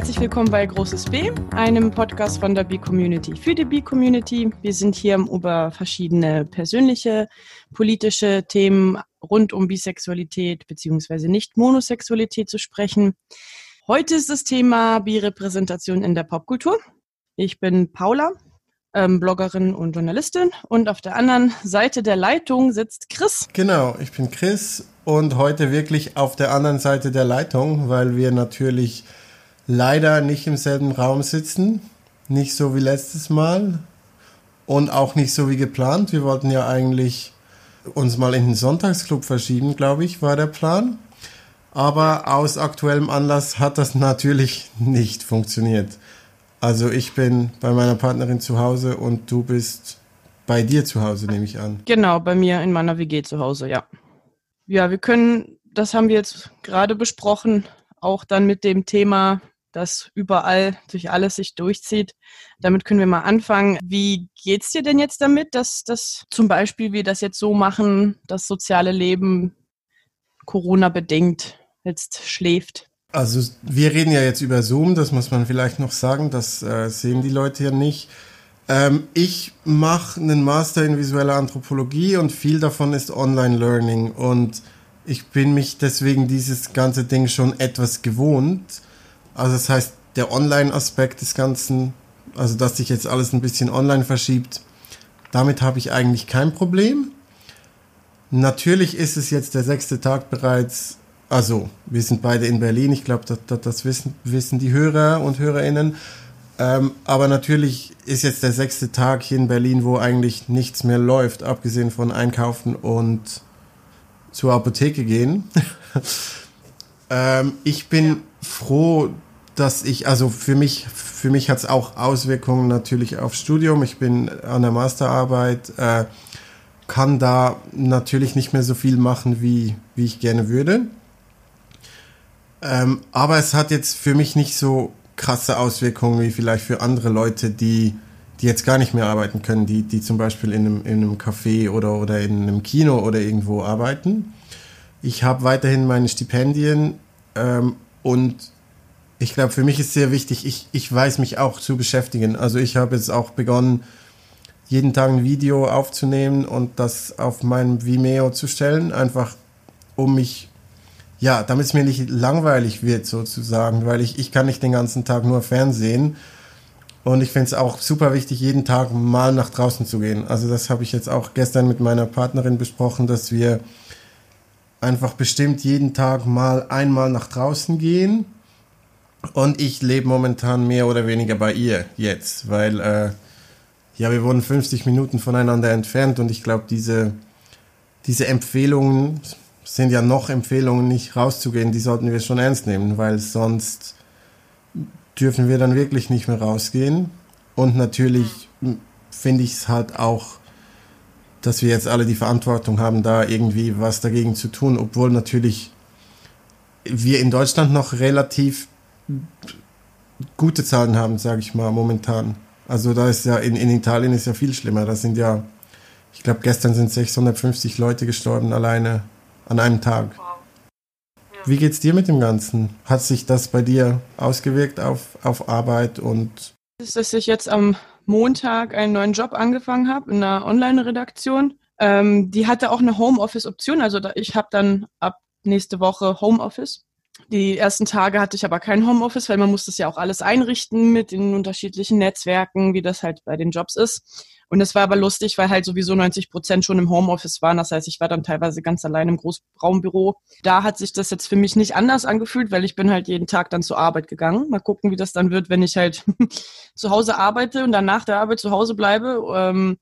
Herzlich willkommen bei Großes B, einem Podcast von der B-Community für die B-Community. Wir sind hier, um über verschiedene persönliche, politische Themen rund um Bisexualität bzw. Nicht-Monosexualität zu sprechen. Heute ist das Thema Birepräsentation in der Popkultur. Ich bin Paula, ähm, Bloggerin und Journalistin und auf der anderen Seite der Leitung sitzt Chris. Genau, ich bin Chris und heute wirklich auf der anderen Seite der Leitung, weil wir natürlich leider nicht im selben Raum sitzen. Nicht so wie letztes Mal und auch nicht so wie geplant. Wir wollten ja eigentlich uns mal in den Sonntagsclub verschieben, glaube ich, war der Plan. Aber aus aktuellem Anlass hat das natürlich nicht funktioniert. Also ich bin bei meiner Partnerin zu Hause und du bist bei dir zu Hause, nehme ich an. Genau, bei mir in meiner WG zu Hause, ja. Ja, wir können, das haben wir jetzt gerade besprochen, auch dann mit dem Thema das überall durch alles sich durchzieht. Damit können wir mal anfangen. Wie geht's dir denn jetzt damit, dass das zum Beispiel wir das jetzt so machen, das soziale Leben Corona bedingt jetzt schläft? Also wir reden ja jetzt über Zoom, das muss man vielleicht noch sagen, das äh, sehen die Leute ja nicht. Ähm, ich mache einen Master in visueller Anthropologie und viel davon ist Online-Learning und ich bin mich deswegen dieses ganze Ding schon etwas gewohnt also das heißt, der Online-Aspekt des Ganzen, also dass sich jetzt alles ein bisschen online verschiebt, damit habe ich eigentlich kein Problem. Natürlich ist es jetzt der sechste Tag bereits, also wir sind beide in Berlin, ich glaube, das, das, das, wissen, wissen die Hörer und Hörerinnen. Ähm, aber natürlich ist jetzt der sechste Tag hier in Berlin, wo eigentlich nichts mehr läuft, abgesehen von Einkaufen und zur Apotheke gehen. ähm, ich bin froh, dass ich, also für mich, für mich hat es auch Auswirkungen natürlich aufs Studium. Ich bin an der Masterarbeit, äh, kann da natürlich nicht mehr so viel machen, wie, wie ich gerne würde. Ähm, aber es hat jetzt für mich nicht so krasse Auswirkungen wie vielleicht für andere Leute, die, die jetzt gar nicht mehr arbeiten können, die, die zum Beispiel in einem, in einem Café oder, oder in einem Kino oder irgendwo arbeiten. Ich habe weiterhin meine Stipendien ähm, und ich glaube, für mich ist sehr wichtig, ich, ich weiß mich auch zu beschäftigen. Also ich habe jetzt auch begonnen, jeden Tag ein Video aufzunehmen und das auf meinem Vimeo zu stellen, einfach um mich, ja, damit es mir nicht langweilig wird sozusagen, weil ich, ich kann nicht den ganzen Tag nur Fernsehen. Und ich finde es auch super wichtig, jeden Tag mal nach draußen zu gehen. Also das habe ich jetzt auch gestern mit meiner Partnerin besprochen, dass wir einfach bestimmt jeden Tag mal einmal nach draußen gehen. Und ich lebe momentan mehr oder weniger bei ihr jetzt, weil äh, ja, wir wurden 50 Minuten voneinander entfernt und ich glaube, diese, diese Empfehlungen sind ja noch Empfehlungen, nicht rauszugehen, die sollten wir schon ernst nehmen, weil sonst dürfen wir dann wirklich nicht mehr rausgehen. Und natürlich finde ich es halt auch dass wir jetzt alle die Verantwortung haben, da irgendwie was dagegen zu tun, obwohl natürlich wir in Deutschland noch relativ gute Zahlen haben, sage ich mal, momentan. Also da ist ja, in, in Italien ist ja viel schlimmer. Da sind ja, ich glaube, gestern sind 650 Leute gestorben alleine an einem Tag. Wie geht's dir mit dem Ganzen? Hat sich das bei dir ausgewirkt auf, auf Arbeit und? Ist, dass ich jetzt am Montag einen neuen Job angefangen habe in einer Online-Redaktion. Ähm, die hatte auch eine Homeoffice-Option. Also da, ich habe dann ab nächste Woche Homeoffice. Die ersten Tage hatte ich aber kein Homeoffice, weil man muss das ja auch alles einrichten mit den unterschiedlichen Netzwerken, wie das halt bei den Jobs ist. Und es war aber lustig, weil halt sowieso 90 Prozent schon im Homeoffice waren. Das heißt, ich war dann teilweise ganz allein im Großraumbüro. Da hat sich das jetzt für mich nicht anders angefühlt, weil ich bin halt jeden Tag dann zur Arbeit gegangen. Mal gucken, wie das dann wird, wenn ich halt zu Hause arbeite und dann nach der Arbeit zu Hause bleibe. Ähm,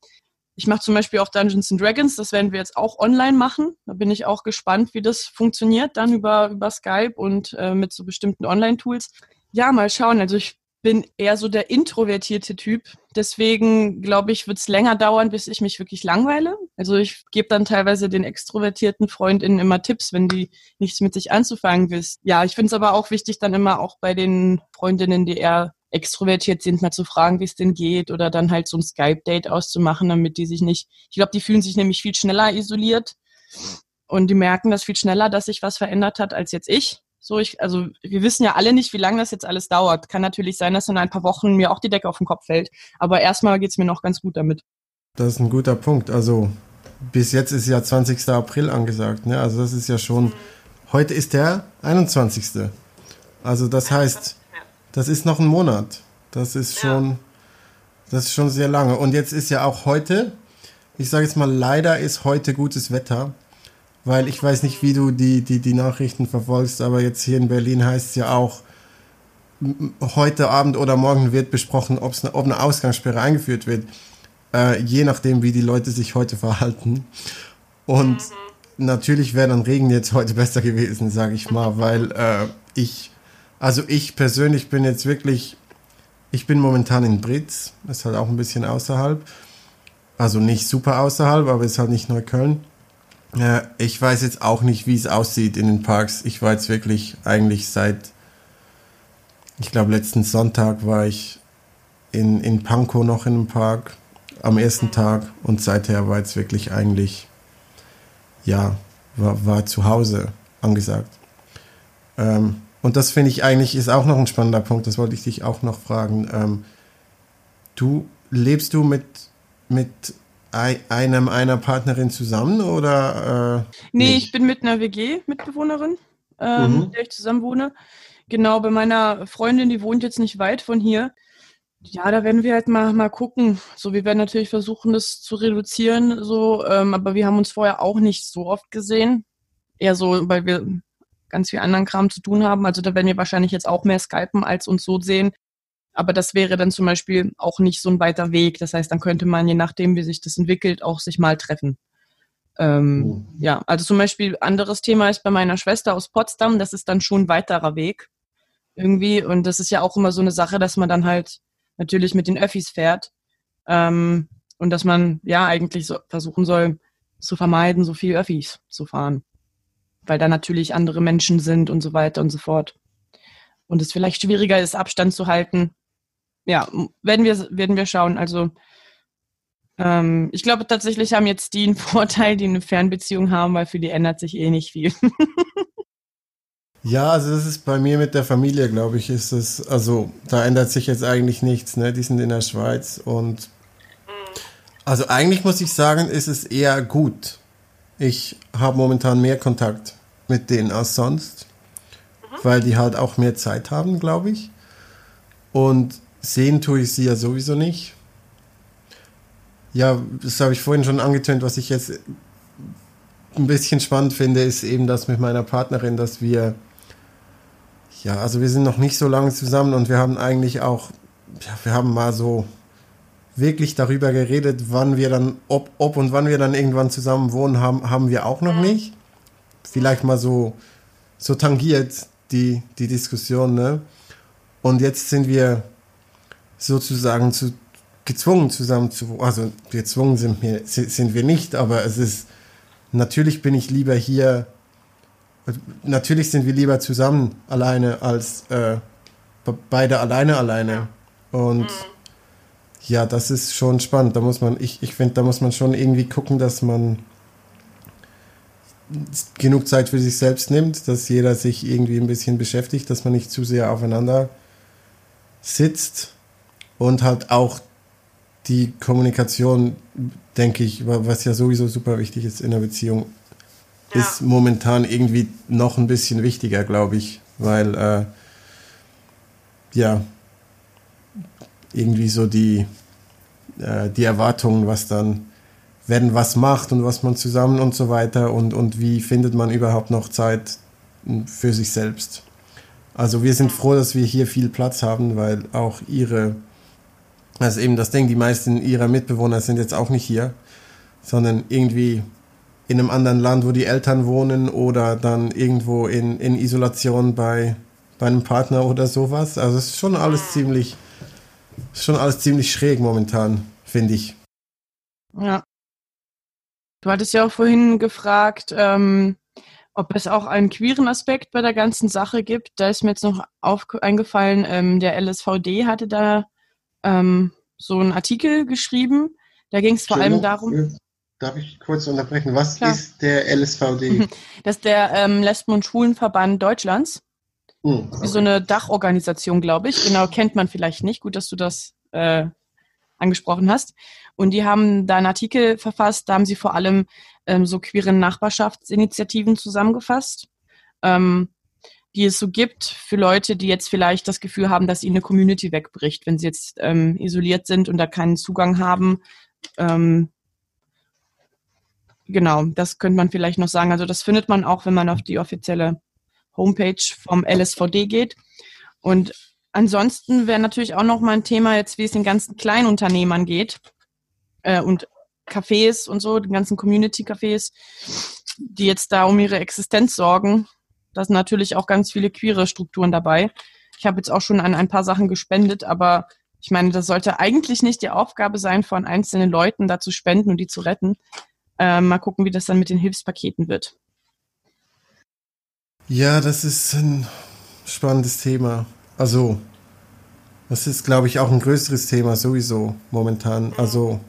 ich mache zum Beispiel auch Dungeons and Dragons, das werden wir jetzt auch online machen. Da bin ich auch gespannt, wie das funktioniert, dann über, über Skype und äh, mit so bestimmten Online-Tools. Ja, mal schauen. Also ich bin eher so der introvertierte Typ. Deswegen glaube ich, wird es länger dauern, bis ich mich wirklich langweile. Also ich gebe dann teilweise den extrovertierten Freundinnen immer Tipps, wenn die nichts mit sich anzufangen wissen. Ja, ich finde es aber auch wichtig, dann immer auch bei den Freundinnen, die eher extrovertiert sind, mal zu fragen, wie es denn geht oder dann halt so ein Skype-Date auszumachen, damit die sich nicht, ich glaube, die fühlen sich nämlich viel schneller isoliert und die merken das viel schneller, dass sich was verändert hat als jetzt ich So, ich, also wir wissen ja alle nicht, wie lange das jetzt alles dauert. Kann natürlich sein, dass in ein paar Wochen mir auch die Decke auf den Kopf fällt. Aber erstmal geht's mir noch ganz gut damit. Das ist ein guter Punkt. Also bis jetzt ist ja 20. April angesagt. Ne? Also das ist ja schon, heute ist der 21. Also das heißt, das ist noch ein Monat. Das ist schon, das ist schon sehr lange. Und jetzt ist ja auch heute, ich sage jetzt mal, leider ist heute gutes Wetter, weil ich weiß nicht, wie du die, die, die Nachrichten verfolgst, aber jetzt hier in Berlin heißt es ja auch, heute Abend oder morgen wird besprochen, ob's eine, ob eine Ausgangssperre eingeführt wird, äh, je nachdem, wie die Leute sich heute verhalten. Und mhm. natürlich wäre dann Regen jetzt heute besser gewesen, sage ich mal, weil äh, ich, also ich persönlich bin jetzt wirklich, ich bin momentan in Britz, ist halt auch ein bisschen außerhalb, also nicht super außerhalb, aber ist halt nicht Neukölln. Äh, ich weiß jetzt auch nicht, wie es aussieht in den Parks. Ich war jetzt wirklich eigentlich seit ich glaube, letzten Sonntag war ich in, in Pankow noch in einem Park am ersten Tag und seither war jetzt wirklich eigentlich, ja, war, war zu Hause angesagt. Ähm, und das finde ich eigentlich ist auch noch ein spannender Punkt, das wollte ich dich auch noch fragen. Ähm, du, lebst du mit, mit einem einer Partnerin zusammen oder? Äh, nee, nicht? ich bin mit einer WG-Mitbewohnerin, ähm, mhm. mit der ich zusammen wohne. Genau, bei meiner Freundin, die wohnt jetzt nicht weit von hier. Ja, da werden wir halt mal, mal gucken. So, wir werden natürlich versuchen, das zu reduzieren, so, ähm, aber wir haben uns vorher auch nicht so oft gesehen. Eher so, weil wir ganz viel anderen Kram zu tun haben. Also da werden wir wahrscheinlich jetzt auch mehr skypen, als uns so sehen. Aber das wäre dann zum Beispiel auch nicht so ein weiter Weg. Das heißt, dann könnte man, je nachdem, wie sich das entwickelt, auch sich mal treffen. Ähm, oh. Ja, also zum Beispiel anderes Thema ist bei meiner Schwester aus Potsdam, das ist dann schon ein weiterer Weg irgendwie. Und das ist ja auch immer so eine Sache, dass man dann halt natürlich mit den Öffis fährt. Ähm, und dass man ja eigentlich so versuchen soll, zu vermeiden, so viel Öffis zu fahren. Weil da natürlich andere Menschen sind und so weiter und so fort. Und es vielleicht schwieriger ist, Abstand zu halten. Ja, werden wir, werden wir schauen. Also ähm, ich glaube tatsächlich haben jetzt die einen Vorteil, die eine Fernbeziehung haben, weil für die ändert sich eh nicht viel. Ja, also das ist bei mir mit der Familie, glaube ich, ist es, also da ändert sich jetzt eigentlich nichts, ne? Die sind in der Schweiz und also eigentlich muss ich sagen, ist es eher gut. Ich habe momentan mehr Kontakt mit denen als sonst, mhm. weil die halt auch mehr Zeit haben, glaube ich. Und sehen tue ich sie ja sowieso nicht. Ja, das habe ich vorhin schon angetönt, was ich jetzt ein bisschen spannend finde, ist eben das mit meiner Partnerin, dass wir ja, also wir sind noch nicht so lange zusammen und wir haben eigentlich auch, ja, wir haben mal so wirklich darüber geredet, wann wir dann, ob, ob und wann wir dann irgendwann zusammen wohnen, haben, haben wir auch noch nicht. Vielleicht mal so, so tangiert die, die Diskussion, ne? Und jetzt sind wir sozusagen zu, gezwungen zusammen zu, also gezwungen sind wir, sind wir nicht, aber es ist, natürlich bin ich lieber hier natürlich sind wir lieber zusammen alleine als äh, beide alleine alleine. Und mhm. ja, das ist schon spannend. Da muss man, ich, ich finde, da muss man schon irgendwie gucken, dass man genug Zeit für sich selbst nimmt, dass jeder sich irgendwie ein bisschen beschäftigt, dass man nicht zu sehr aufeinander sitzt und halt auch die Kommunikation, denke ich, was ja sowieso super wichtig ist in der Beziehung, ja. ist momentan irgendwie noch ein bisschen wichtiger, glaube ich, weil äh, ja irgendwie so die, äh, die Erwartungen, was dann, wenn was macht und was man zusammen und so weiter und, und wie findet man überhaupt noch Zeit für sich selbst. Also wir sind froh, dass wir hier viel Platz haben, weil auch ihre, also eben das Ding, die meisten ihrer Mitbewohner sind jetzt auch nicht hier, sondern irgendwie in einem anderen Land, wo die Eltern wohnen oder dann irgendwo in, in Isolation bei, bei einem Partner oder sowas. Also es ist schon alles ziemlich, schon alles ziemlich schräg momentan, finde ich. Ja. Du hattest ja auch vorhin gefragt, ähm, ob es auch einen queeren Aspekt bei der ganzen Sache gibt. Da ist mir jetzt noch auf, eingefallen, ähm, der LSVD hatte da ähm, so einen Artikel geschrieben. Da ging es vor allem darum. Darf ich kurz unterbrechen? Was Klar. ist der LSVD? Das ist der ähm, Lesben- und Schwulenverband Deutschlands. Hm. So eine Dachorganisation, glaube ich. Genau, kennt man vielleicht nicht. Gut, dass du das äh, angesprochen hast. Und die haben da einen Artikel verfasst, da haben sie vor allem ähm, so queere Nachbarschaftsinitiativen zusammengefasst, ähm, die es so gibt für Leute, die jetzt vielleicht das Gefühl haben, dass ihnen eine Community wegbricht, wenn sie jetzt ähm, isoliert sind und da keinen Zugang haben. Ähm, genau, das könnte man vielleicht noch sagen. Also das findet man auch, wenn man auf die offizielle Homepage vom LSVD geht. Und ansonsten wäre natürlich auch noch mal ein Thema jetzt, wie es den ganzen Kleinunternehmern geht äh, und Cafés und so, den ganzen Community-Cafés, die jetzt da um ihre Existenz sorgen. Da sind natürlich auch ganz viele queere Strukturen dabei. Ich habe jetzt auch schon an ein paar Sachen gespendet, aber ich meine, das sollte eigentlich nicht die Aufgabe sein, von einzelnen Leuten da zu spenden und die zu retten. Äh, mal gucken, wie das dann mit den Hilfspaketen wird. Ja, das ist ein spannendes Thema. Also, das ist, glaube ich, auch ein größeres Thema sowieso momentan. Also,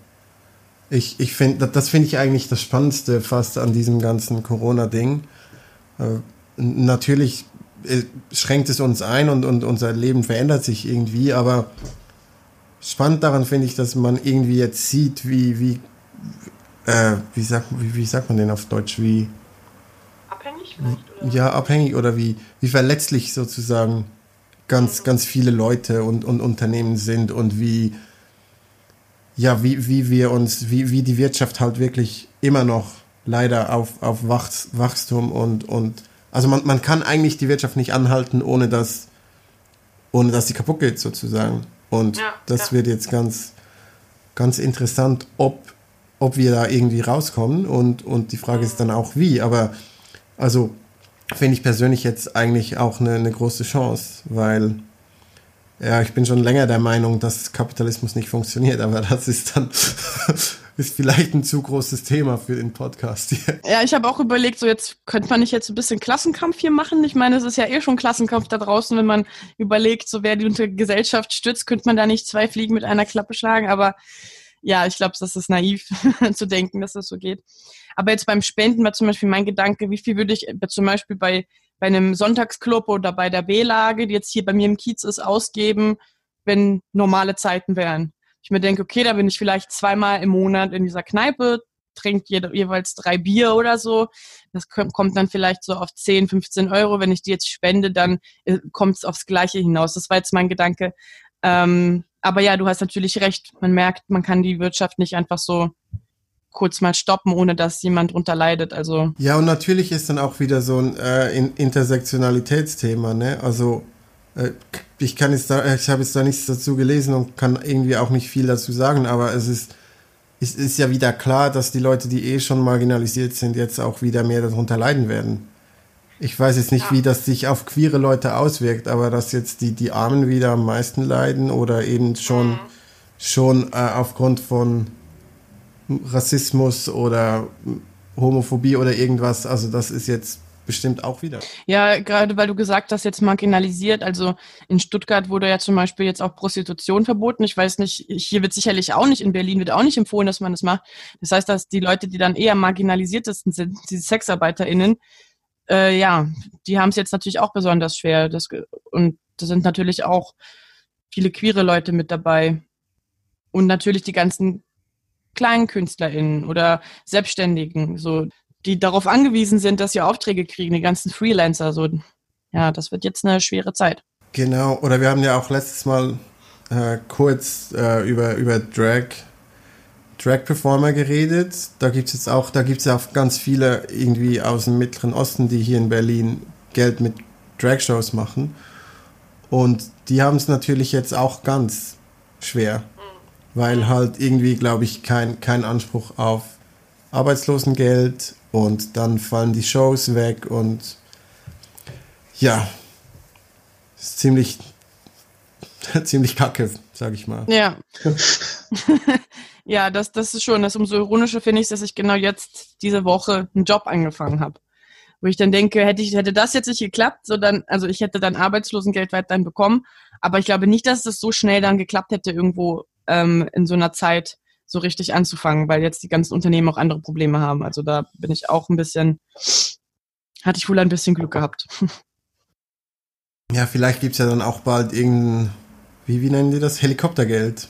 ich, ich finde, das finde ich eigentlich das Spannendste fast an diesem ganzen Corona-Ding. Natürlich äh, schränkt es uns ein und, und unser Leben verändert sich irgendwie, aber spannend daran finde ich, dass man irgendwie jetzt sieht, wie, wie, äh, wie, sagt, wie, wie sagt man denn auf Deutsch, wie abhängig vielleicht? Oder? Ja, abhängig oder wie, wie verletzlich sozusagen ganz, ganz viele Leute und, und Unternehmen sind und wie, ja, wie, wie wir uns, wie, wie die Wirtschaft halt wirklich immer noch leider auf, auf Wachstum und, und also man, man kann eigentlich die Wirtschaft nicht anhalten, ohne dass, ohne dass sie kaputt geht sozusagen. Und ja, das ja. wird jetzt ganz, ganz interessant, ob, ob wir da irgendwie rauskommen und, und die Frage ist dann auch wie. Aber also finde ich persönlich jetzt eigentlich auch eine, eine große Chance, weil ja, ich bin schon länger der Meinung, dass Kapitalismus nicht funktioniert, aber das ist dann ist vielleicht ein zu großes Thema für den Podcast hier. Ja, ich habe auch überlegt, so jetzt könnte man nicht jetzt ein bisschen Klassenkampf hier machen. Ich meine, es ist ja eh schon Klassenkampf da draußen, wenn man überlegt, so wer die Gesellschaft stützt, könnte man da nicht zwei Fliegen mit einer Klappe schlagen, aber ja, ich glaube, das ist naiv zu denken, dass das so geht. Aber jetzt beim Spenden war zum Beispiel mein Gedanke, wie viel würde ich zum Beispiel bei, bei einem Sonntagsclub oder bei der B-Lage, die jetzt hier bei mir im Kiez ist, ausgeben, wenn normale Zeiten wären. Ich mir denke, okay, da bin ich vielleicht zweimal im Monat in dieser Kneipe, trinkt jede, jeweils drei Bier oder so. Das kommt dann vielleicht so auf 10, 15 Euro. Wenn ich die jetzt spende, dann äh, kommt es aufs Gleiche hinaus. Das war jetzt mein Gedanke. Ähm, aber ja, du hast natürlich recht. Man merkt, man kann die Wirtschaft nicht einfach so kurz mal stoppen, ohne dass jemand drunter leidet. Also ja, und natürlich ist dann auch wieder so ein äh, Intersektionalitätsthema. Ne? Also ich kann jetzt da, ich habe jetzt da nichts dazu gelesen und kann irgendwie auch nicht viel dazu sagen, aber es ist es ist ja wieder klar, dass die Leute, die eh schon marginalisiert sind, jetzt auch wieder mehr darunter leiden werden. Ich weiß jetzt nicht, ja. wie das sich auf queere Leute auswirkt, aber dass jetzt die, die Armen wieder am meisten leiden oder eben schon, mhm. schon äh, aufgrund von Rassismus oder Homophobie oder irgendwas, also das ist jetzt bestimmt auch wieder. Ja, gerade weil du gesagt hast, jetzt marginalisiert. Also in Stuttgart wurde ja zum Beispiel jetzt auch Prostitution verboten. Ich weiß nicht, hier wird sicherlich auch nicht, in Berlin wird auch nicht empfohlen, dass man das macht. Das heißt, dass die Leute, die dann eher marginalisiertesten sind, diese SexarbeiterInnen, äh, ja, die haben es jetzt natürlich auch besonders schwer. Das, und da sind natürlich auch viele queere Leute mit dabei. Und natürlich die ganzen kleinen KünstlerInnen oder Selbstständigen, so, die darauf angewiesen sind, dass sie Aufträge kriegen, die ganzen Freelancer, so. Ja, das wird jetzt eine schwere Zeit. Genau, oder wir haben ja auch letztes Mal äh, kurz äh, über, über Drag Drag Performer geredet. Da gibt es jetzt auch, da gibt es auch ganz viele irgendwie aus dem Mittleren Osten, die hier in Berlin Geld mit Drag Shows machen. Und die haben es natürlich jetzt auch ganz schwer, weil halt irgendwie, glaube ich, kein, kein Anspruch auf Arbeitslosengeld und dann fallen die Shows weg und ja, ist ziemlich, ziemlich kacke, sag ich mal. Ja. Ja, das, das ist schon, das umso ironischer finde ich, dass ich genau jetzt diese Woche einen Job angefangen habe. Wo ich dann denke, hätte ich, hätte das jetzt nicht geklappt, so dann, also ich hätte dann Arbeitslosengeld weiterhin bekommen, aber ich glaube nicht, dass das so schnell dann geklappt hätte, irgendwo ähm, in so einer Zeit so richtig anzufangen, weil jetzt die ganzen Unternehmen auch andere Probleme haben. Also da bin ich auch ein bisschen, hatte ich wohl ein bisschen Glück gehabt. ja, vielleicht gibt es ja dann auch bald irgendein, wie, wie nennen die das? Helikoptergeld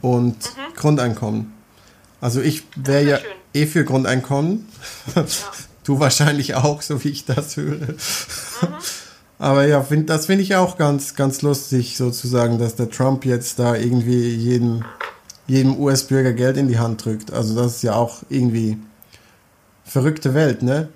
und mhm. Grundeinkommen. Also ich wäre ja schön. eh für Grundeinkommen. Ja. du wahrscheinlich auch, so wie ich das höre. Mhm. Aber ja, find, das finde ich auch ganz, ganz lustig, sozusagen, dass der Trump jetzt da irgendwie jedem, jedem US-Bürger Geld in die Hand drückt. Also das ist ja auch irgendwie verrückte Welt, ne?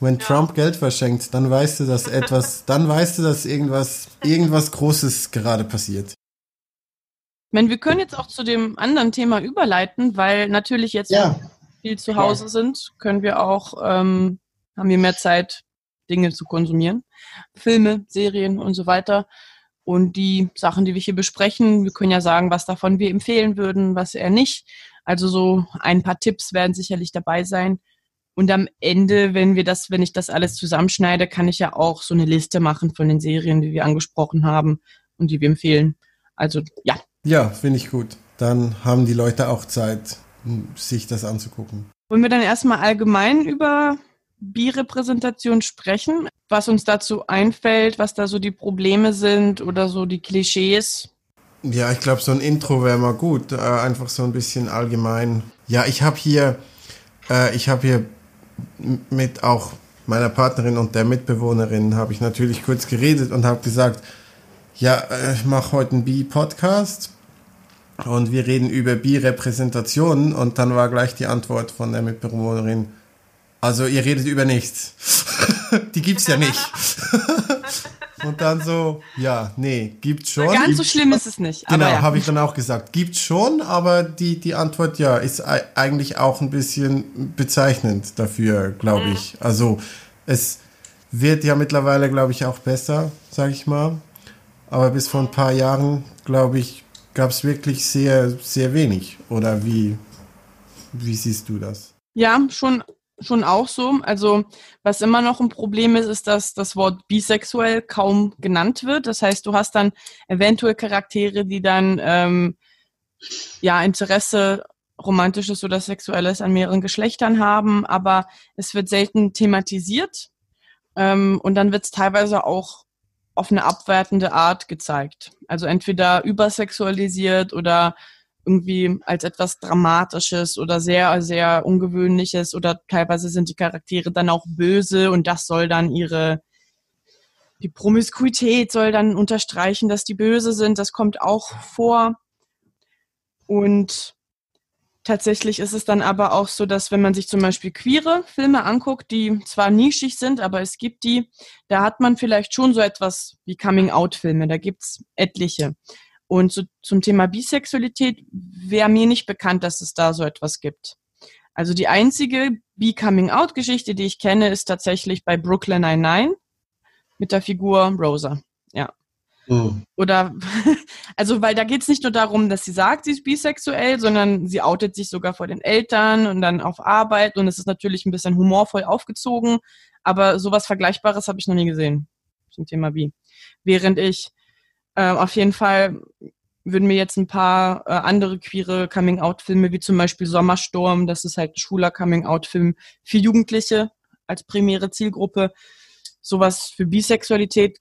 Wenn ja. Trump Geld verschenkt, dann weißt du, dass etwas, dann weißt du, dass irgendwas, irgendwas Großes gerade passiert. Ich meine, wir können jetzt auch zu dem anderen Thema überleiten, weil natürlich jetzt ja. viel zu Hause ja. sind, können wir auch, ähm, haben wir mehr Zeit, Dinge zu konsumieren. Filme, Serien und so weiter. Und die Sachen, die wir hier besprechen, wir können ja sagen, was davon wir empfehlen würden, was eher nicht. Also so ein paar Tipps werden sicherlich dabei sein. Und am Ende, wenn wir das, wenn ich das alles zusammenschneide, kann ich ja auch so eine Liste machen von den Serien, die wir angesprochen haben und die wir empfehlen. Also ja. Ja, finde ich gut. Dann haben die Leute auch Zeit, sich das anzugucken. Wollen wir dann erstmal allgemein über Birepräsentation sprechen? Was uns dazu einfällt, was da so die Probleme sind oder so die Klischees? Ja, ich glaube, so ein Intro wäre mal gut. Äh, einfach so ein bisschen allgemein. Ja, ich habe hier, äh, ich habe hier mit auch meiner Partnerin und der Mitbewohnerin habe ich natürlich kurz geredet und habe gesagt, ja, äh, ich mache heute einen Bi-Podcast und wir reden über Bi-Repräsentationen und dann war gleich die Antwort von der Mitbewohnerin, also ihr redet über nichts. die gibt's ja nicht. Und dann so, ja, nee, gibt's schon. Ganz so schlimm ist es nicht. Genau, ja. habe ich dann auch gesagt. Gibt's schon, aber die, die Antwort, ja, ist eigentlich auch ein bisschen bezeichnend dafür, glaube mhm. ich. Also es wird ja mittlerweile, glaube ich, auch besser, sage ich mal. Aber bis vor ein paar Jahren, glaube ich, gab es wirklich sehr, sehr wenig. Oder wie, wie siehst du das? Ja, schon schon auch so. Also was immer noch ein Problem ist, ist, dass das Wort bisexuell kaum genannt wird. Das heißt, du hast dann eventuell Charaktere, die dann ähm, ja Interesse romantisches oder sexuelles an mehreren Geschlechtern haben, aber es wird selten thematisiert ähm, und dann wird es teilweise auch auf eine abwertende Art gezeigt. Also entweder übersexualisiert oder irgendwie als etwas Dramatisches oder sehr, sehr Ungewöhnliches oder teilweise sind die Charaktere dann auch böse und das soll dann ihre, die Promiskuität soll dann unterstreichen, dass die böse sind. Das kommt auch vor. Und tatsächlich ist es dann aber auch so, dass wenn man sich zum Beispiel queere Filme anguckt, die zwar nischig sind, aber es gibt die, da hat man vielleicht schon so etwas wie Coming-out-Filme. Da gibt's etliche. Und zu, zum Thema Bisexualität wäre mir nicht bekannt, dass es da so etwas gibt. Also die einzige Be-Coming-out-Geschichte, die ich kenne, ist tatsächlich bei Brooklyn Nine-Nine mit der Figur Rosa. Ja. Oh. Oder, also, weil da geht es nicht nur darum, dass sie sagt, sie ist bisexuell, sondern sie outet sich sogar vor den Eltern und dann auf Arbeit und es ist natürlich ein bisschen humorvoll aufgezogen, aber sowas Vergleichbares habe ich noch nie gesehen zum Thema Bi. Während ich äh, auf jeden Fall würden mir jetzt ein paar äh, andere queere Coming-out-Filme, wie zum Beispiel Sommersturm, das ist halt ein schwuler Coming-out-Film für Jugendliche als primäre Zielgruppe. Sowas für Bisexualität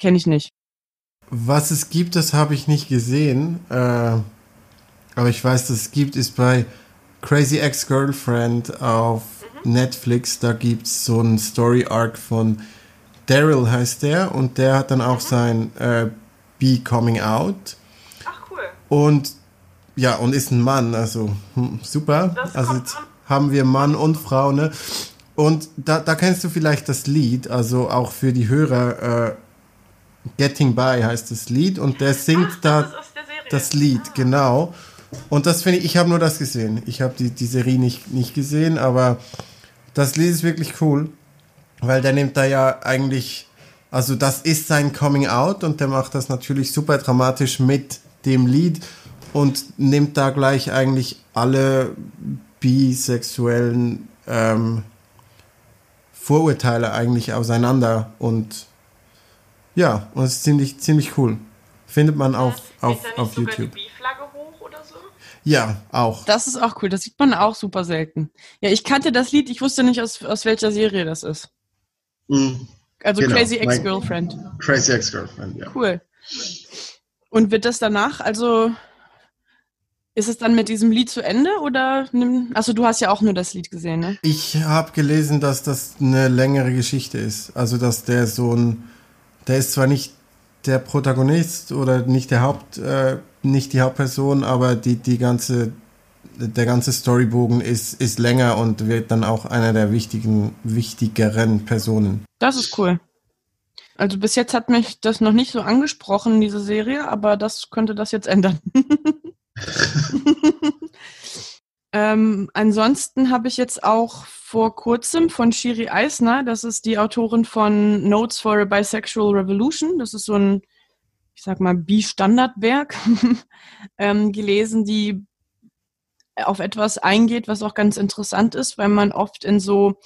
kenne ich nicht. Was es gibt, das habe ich nicht gesehen. Äh, aber ich weiß, dass es gibt, ist bei Crazy Ex-Girlfriend auf mhm. Netflix. Da gibt es so einen Story-Arc von Daryl heißt der und der hat dann auch mhm. sein äh, Be Coming Out. Ach cool. Und ja, und ist ein Mann, also hm, super. Also jetzt haben wir Mann und Frau, ne? Und da, da kennst du vielleicht das Lied, also auch für die Hörer, äh, Getting By heißt das Lied und der singt Ach, da das, das Lied, ah. genau. Und das finde ich, ich habe nur das gesehen. Ich habe die, die Serie nicht, nicht gesehen, aber das Lied ist wirklich cool, weil der nimmt da ja eigentlich also das ist sein Coming Out und der macht das natürlich super dramatisch mit dem Lied und nimmt da gleich eigentlich alle bisexuellen ähm, Vorurteile eigentlich auseinander und ja, und es ist ziemlich, ziemlich cool. Findet man auf, auf, auf YouTube. Die flagge hoch oder so? Ja, auch. Das ist auch cool. Das sieht man auch super selten. Ja, ich kannte das Lied, ich wusste nicht, aus, aus welcher Serie das ist. Mhm. Also genau, Crazy Ex-Girlfriend. Crazy Ex-Girlfriend, ja. Cool. Und wird das danach, also ist es dann mit diesem Lied zu Ende oder nimm, also du hast ja auch nur das Lied gesehen, ne? Ich habe gelesen, dass das eine längere Geschichte ist. Also dass der so ein, der ist zwar nicht der Protagonist oder nicht der Haupt, äh, nicht die Hauptperson, aber die die ganze der ganze Storybogen ist, ist länger und wird dann auch einer der wichtigen, wichtigeren Personen. Das ist cool. Also bis jetzt hat mich das noch nicht so angesprochen, diese Serie, aber das könnte das jetzt ändern. ähm, ansonsten habe ich jetzt auch vor kurzem von Shiri Eisner, das ist die Autorin von Notes for a Bisexual Revolution, das ist so ein, ich sag mal, Bi-Standardwerk, ähm, gelesen, die auf etwas eingeht, was auch ganz interessant ist, weil man oft in so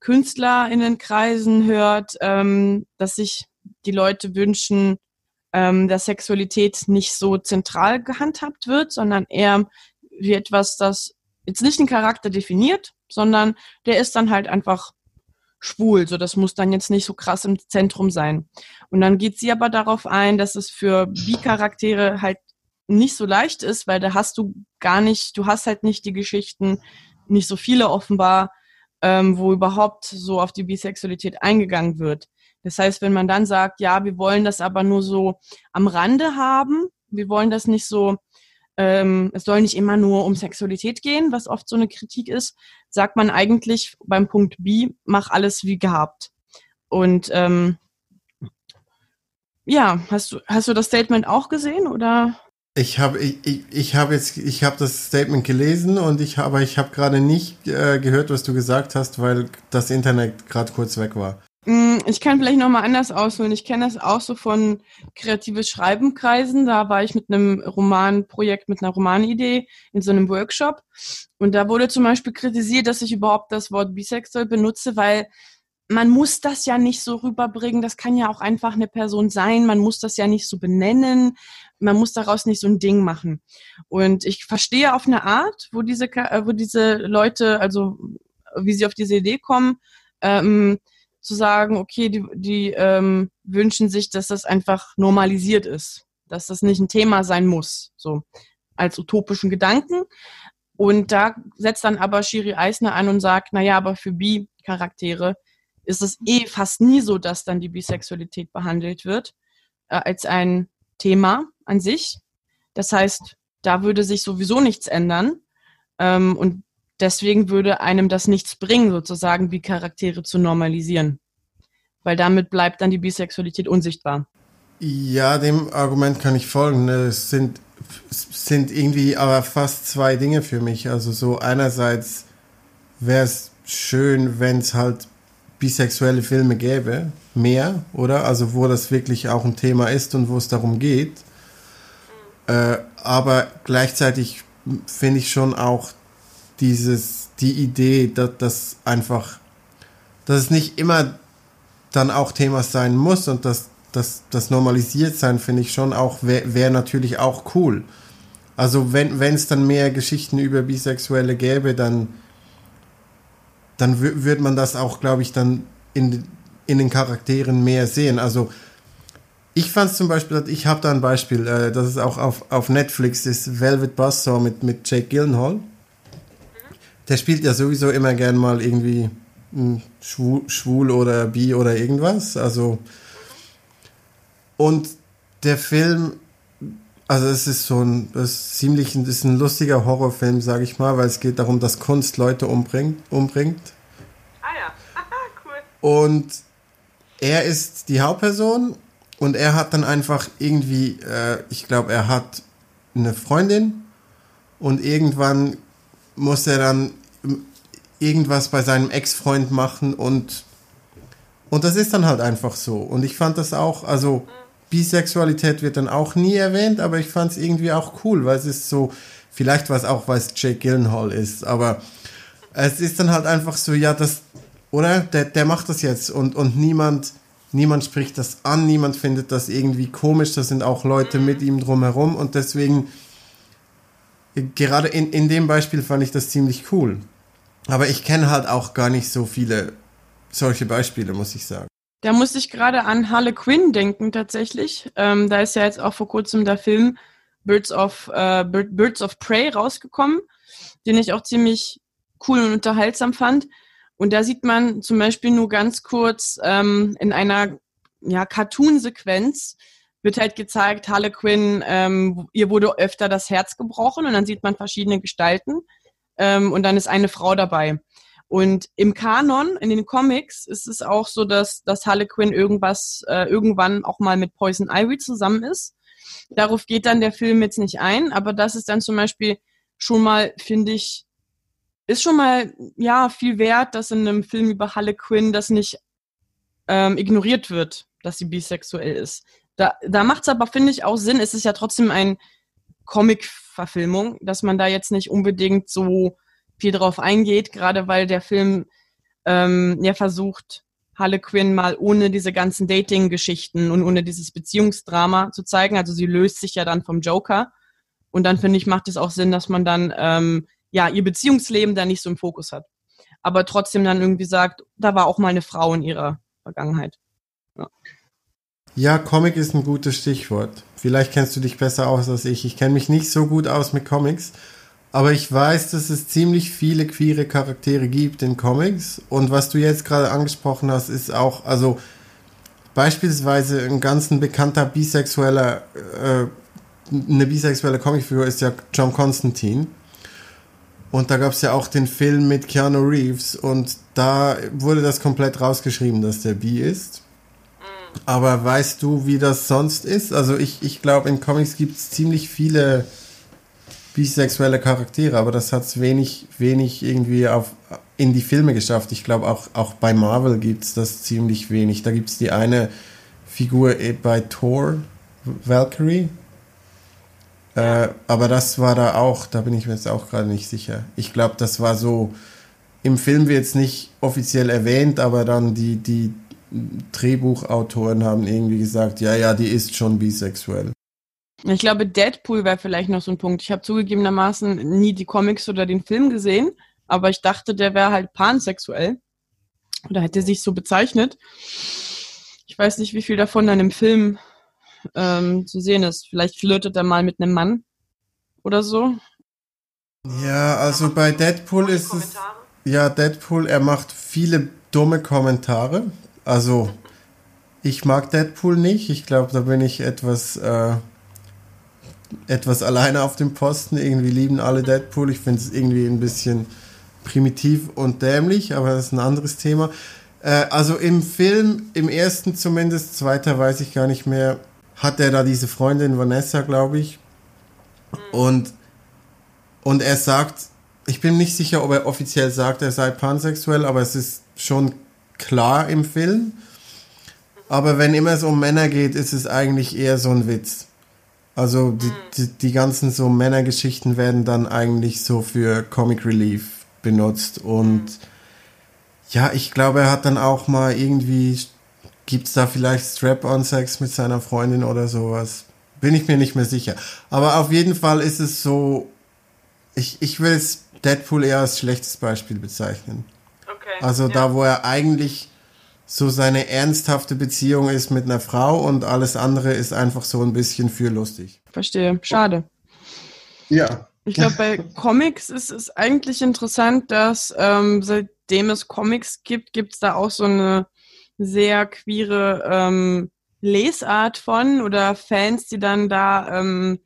KünstlerInnenkreisen hört, ähm, dass sich die Leute wünschen, ähm, dass Sexualität nicht so zentral gehandhabt wird, sondern eher wie etwas, das jetzt nicht den Charakter definiert, sondern der ist dann halt einfach schwul. So, das muss dann jetzt nicht so krass im Zentrum sein. Und dann geht sie aber darauf ein, dass es für Bi-Charaktere halt nicht so leicht ist, weil da hast du gar nicht, du hast halt nicht die Geschichten, nicht so viele offenbar, ähm, wo überhaupt so auf die Bisexualität eingegangen wird. Das heißt, wenn man dann sagt, ja, wir wollen das aber nur so am Rande haben, wir wollen das nicht so, ähm, es soll nicht immer nur um Sexualität gehen, was oft so eine Kritik ist, sagt man eigentlich beim Punkt B, mach alles wie gehabt. Und ähm, ja, hast du, hast du das Statement auch gesehen oder? Ich habe ich, ich, ich hab jetzt ich habe das Statement gelesen und ich habe ich habe gerade nicht äh, gehört, was du gesagt hast, weil das Internet gerade kurz weg war. Mm, ich kann vielleicht noch mal anders ausholen. Ich kenne das auch so von kreatives Schreibenkreisen. Da war ich mit einem Romanprojekt, mit einer Romanidee in so einem Workshop. Und da wurde zum Beispiel kritisiert, dass ich überhaupt das Wort bisexuell benutze, weil man muss das ja nicht so rüberbringen. Das kann ja auch einfach eine Person sein. Man muss das ja nicht so benennen. Man muss daraus nicht so ein Ding machen. Und ich verstehe auf eine Art, wo diese, äh, wo diese Leute, also wie sie auf diese Idee kommen, ähm, zu sagen, okay, die, die ähm, wünschen sich, dass das einfach normalisiert ist, dass das nicht ein Thema sein muss, so als utopischen Gedanken. Und da setzt dann aber Shiri Eisner an und sagt, na ja, aber für Bi-Charaktere ist es eh fast nie so, dass dann die Bisexualität behandelt wird äh, als ein Thema an sich. Das heißt, da würde sich sowieso nichts ändern. Ähm, und deswegen würde einem das nichts bringen, sozusagen wie Charaktere zu normalisieren. Weil damit bleibt dann die Bisexualität unsichtbar. Ja, dem Argument kann ich folgen. Es sind, sind irgendwie aber fast zwei Dinge für mich. Also so einerseits wäre es schön, wenn es halt bisexuelle Filme gäbe, mehr, oder? Also wo das wirklich auch ein Thema ist und wo es darum geht. Äh, aber gleichzeitig finde ich schon auch dieses, die Idee, dass das einfach, dass es nicht immer dann auch Thema sein muss und dass das, das normalisiert sein, finde ich schon auch, wäre wär natürlich auch cool. Also wenn es dann mehr Geschichten über Bisexuelle gäbe, dann dann würde man das auch, glaube ich, dann in, in den Charakteren mehr sehen. Also ich fand es zum Beispiel, ich habe da ein Beispiel, äh, das ist auch auf, auf Netflix, ist Velvet Buzzsaw mit, mit Jake Gyllenhaal. Der spielt ja sowieso immer gern mal irgendwie hm, schwul, schwul oder bi oder irgendwas. Also und der Film also es ist so ein, ist ziemlich, ist ein lustiger Horrorfilm, sage ich mal, weil es geht darum, dass Kunst Leute umbringt. umbringt. Ah ja, cool. Und er ist die Hauptperson und er hat dann einfach irgendwie, äh, ich glaube, er hat eine Freundin und irgendwann muss er dann irgendwas bei seinem Ex-Freund machen und und das ist dann halt einfach so. Und ich fand das auch, also mhm Bisexualität wird dann auch nie erwähnt, aber ich fand es irgendwie auch cool, weil es ist so, vielleicht war es auch, weil es Jake Gyllenhaal ist, aber es ist dann halt einfach so, ja, das, oder? Der, der macht das jetzt und, und niemand, niemand spricht das an, niemand findet das irgendwie komisch, da sind auch Leute mit ihm drumherum und deswegen, gerade in, in dem Beispiel fand ich das ziemlich cool. Aber ich kenne halt auch gar nicht so viele solche Beispiele, muss ich sagen. Da musste ich gerade an Harley Quinn denken tatsächlich. Ähm, da ist ja jetzt auch vor kurzem der Film Birds of, äh, Birds of Prey rausgekommen, den ich auch ziemlich cool und unterhaltsam fand. Und da sieht man zum Beispiel nur ganz kurz ähm, in einer ja, Cartoon-Sequenz wird halt gezeigt, Harley Quinn, ähm, ihr wurde öfter das Herz gebrochen und dann sieht man verschiedene Gestalten ähm, und dann ist eine Frau dabei. Und im Kanon, in den Comics, ist es auch so, dass, dass Harley Quinn irgendwas, äh, irgendwann auch mal mit Poison Ivy zusammen ist. Darauf geht dann der Film jetzt nicht ein, aber das ist dann zum Beispiel schon mal, finde ich, ist schon mal, ja, viel wert, dass in einem Film über Harley Quinn das nicht ähm, ignoriert wird, dass sie bisexuell ist. Da, da macht es aber, finde ich, auch Sinn. Es ist ja trotzdem ein Comic-Verfilmung, dass man da jetzt nicht unbedingt so viel drauf eingeht, gerade weil der Film ähm, ja versucht, Harley Quinn mal ohne diese ganzen Dating-Geschichten und ohne dieses Beziehungsdrama zu zeigen. Also sie löst sich ja dann vom Joker. Und dann finde ich, macht es auch Sinn, dass man dann ähm, ja ihr Beziehungsleben da nicht so im Fokus hat. Aber trotzdem dann irgendwie sagt, da war auch mal eine Frau in ihrer Vergangenheit. Ja. Ja, Comic ist ein gutes Stichwort. Vielleicht kennst du dich besser aus als ich. Ich kenne mich nicht so gut aus mit Comics, aber ich weiß, dass es ziemlich viele queere Charaktere gibt in Comics. Und was du jetzt gerade angesprochen hast, ist auch, also beispielsweise ein ganz bekannter bisexueller, äh, eine bisexuelle Comicfigur ist ja John Constantine. Und da gab es ja auch den Film mit Keanu Reeves und da wurde das komplett rausgeschrieben, dass der bi ist. Aber weißt du, wie das sonst ist? Also ich, ich glaube, in Comics gibt es ziemlich viele bisexuelle Charaktere, aber das hat es wenig, wenig irgendwie auf, in die Filme geschafft. Ich glaube, auch, auch bei Marvel gibt es das ziemlich wenig. Da gibt es die eine Figur eh, bei Thor, Valkyrie. Äh, aber das war da auch, da bin ich mir jetzt auch gerade nicht sicher. Ich glaube, das war so, im Film wird es nicht offiziell erwähnt, aber dann die, die Drehbuchautoren haben irgendwie gesagt, ja, ja, die ist schon bisexuell. Ich glaube, Deadpool wäre vielleicht noch so ein Punkt. Ich habe zugegebenermaßen nie die Comics oder den Film gesehen, aber ich dachte, der wäre halt pansexuell. Oder hätte sich so bezeichnet. Ich weiß nicht, wie viel davon dann im Film ähm, zu sehen ist. Vielleicht flirtet er mal mit einem Mann oder so. Ja, also bei Deadpool ist es. Ja, Deadpool, er macht viele dumme Kommentare. Also, ich mag Deadpool nicht. Ich glaube, da bin ich etwas. Äh, etwas alleine auf dem Posten. Irgendwie lieben alle Deadpool. Ich finde es irgendwie ein bisschen primitiv und dämlich, aber das ist ein anderes Thema. Äh, also im Film, im ersten zumindest, zweiter weiß ich gar nicht mehr, hat er da diese Freundin Vanessa, glaube ich. Und, und er sagt, ich bin nicht sicher, ob er offiziell sagt, er sei pansexuell, aber es ist schon klar im Film. Aber wenn immer es um Männer geht, ist es eigentlich eher so ein Witz. Also die, die, die, ganzen so Männergeschichten werden dann eigentlich so für Comic Relief benutzt und ja, ich glaube, er hat dann auch mal irgendwie, gibt es da vielleicht Strap-on-Sex mit seiner Freundin oder sowas? Bin ich mir nicht mehr sicher. Aber auf jeden Fall ist es so, ich, ich will es Deadpool eher als schlechtes Beispiel bezeichnen. Okay. Also ja. da, wo er eigentlich so seine ernsthafte Beziehung ist mit einer Frau und alles andere ist einfach so ein bisschen für lustig. Verstehe. Schade. Ja. Ich glaube, bei Comics ist es eigentlich interessant, dass ähm, seitdem es Comics gibt, gibt es da auch so eine sehr queere ähm, Lesart von oder Fans, die dann da ähm,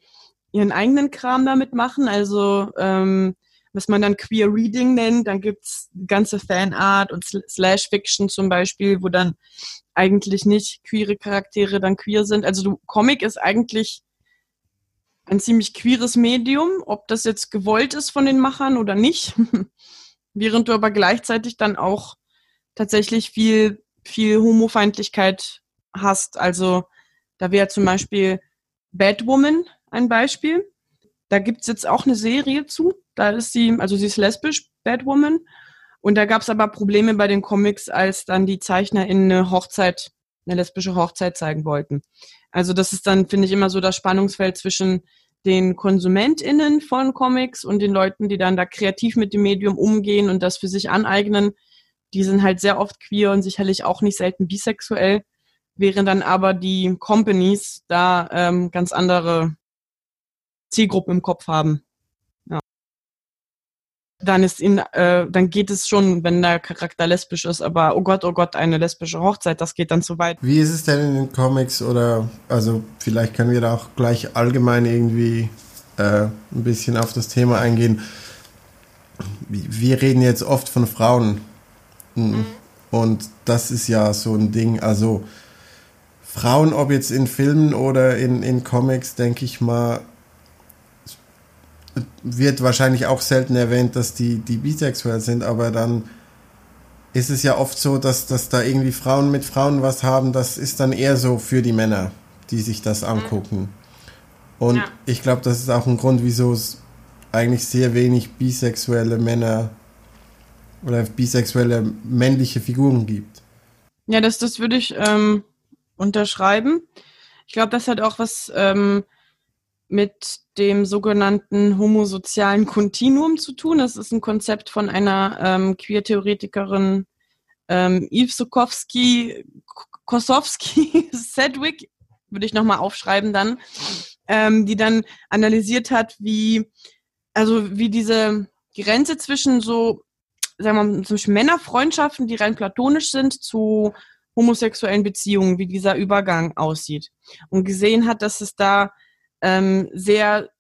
ihren eigenen Kram damit machen. Also ähm, was man dann Queer Reading nennt. Dann gibt's ganze Fanart und Slash Fiction zum Beispiel, wo dann eigentlich nicht queere Charaktere dann queer sind. Also du, Comic ist eigentlich ein ziemlich queeres Medium, ob das jetzt gewollt ist von den Machern oder nicht. Während du aber gleichzeitig dann auch tatsächlich viel, viel Homofeindlichkeit hast. Also da wäre zum Beispiel Batwoman ein Beispiel. Da gibt's jetzt auch eine Serie zu. Da ist sie, also sie ist lesbisch, Batwoman. Und da gab's aber Probleme bei den Comics, als dann die Zeichner in eine Hochzeit, eine lesbische Hochzeit zeigen wollten. Also das ist dann, finde ich, immer so das Spannungsfeld zwischen den KonsumentInnen von Comics und den Leuten, die dann da kreativ mit dem Medium umgehen und das für sich aneignen. die sind halt sehr oft queer und sicherlich auch nicht selten bisexuell, während dann aber die Companies da ähm, ganz andere Zielgruppen im Kopf haben. Ja. Dann ist in, äh, dann geht es schon, wenn der Charakter lesbisch ist, aber oh Gott, oh Gott, eine lesbische Hochzeit, das geht dann zu weit. Wie ist es denn in den Comics oder also vielleicht können wir da auch gleich allgemein irgendwie äh, ein bisschen auf das Thema eingehen. Wir reden jetzt oft von Frauen Mhm. Und das ist ja so ein Ding. Also Frauen, ob jetzt in Filmen oder in, in Comics, denke ich mal, wird wahrscheinlich auch selten erwähnt, dass die, die bisexuell sind, aber dann ist es ja oft so, dass, dass da irgendwie Frauen mit Frauen was haben, das ist dann eher so für die Männer, die sich das mhm. angucken. Und ja. ich glaube, das ist auch ein Grund, wieso es eigentlich sehr wenig bisexuelle Männer oder bisexuelle männliche Figuren gibt. Ja, das, das würde ich ähm, unterschreiben. Ich glaube, das hat auch was ähm, mit dem sogenannten homosozialen Kontinuum zu tun. Das ist ein Konzept von einer ähm, Queer-Theoretikerin ähm, Yves Sokowski, Kosowski, Sedgwick, würde ich nochmal aufschreiben dann, ähm, die dann analysiert hat, wie, also wie diese Grenze zwischen so sagen wir mal, zwischen Männerfreundschaften, die rein platonisch sind, zu homosexuellen Beziehungen, wie dieser Übergang aussieht. Und gesehen hat, dass es da ähm, sehr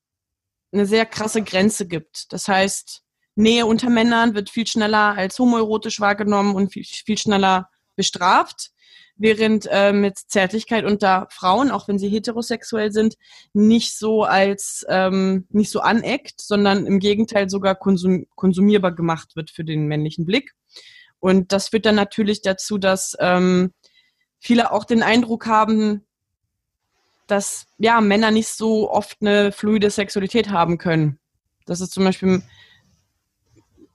eine sehr krasse Grenze gibt. Das heißt, Nähe unter Männern wird viel schneller als homoerotisch wahrgenommen und viel, viel schneller bestraft während äh, mit Zärtlichkeit unter Frauen, auch wenn sie heterosexuell sind, nicht so als ähm, nicht so aneckt, sondern im Gegenteil sogar konsum konsumierbar gemacht wird für den männlichen Blick. Und das führt dann natürlich dazu, dass ähm, viele auch den Eindruck haben, dass ja Männer nicht so oft eine fluide Sexualität haben können. Das ist zum Beispiel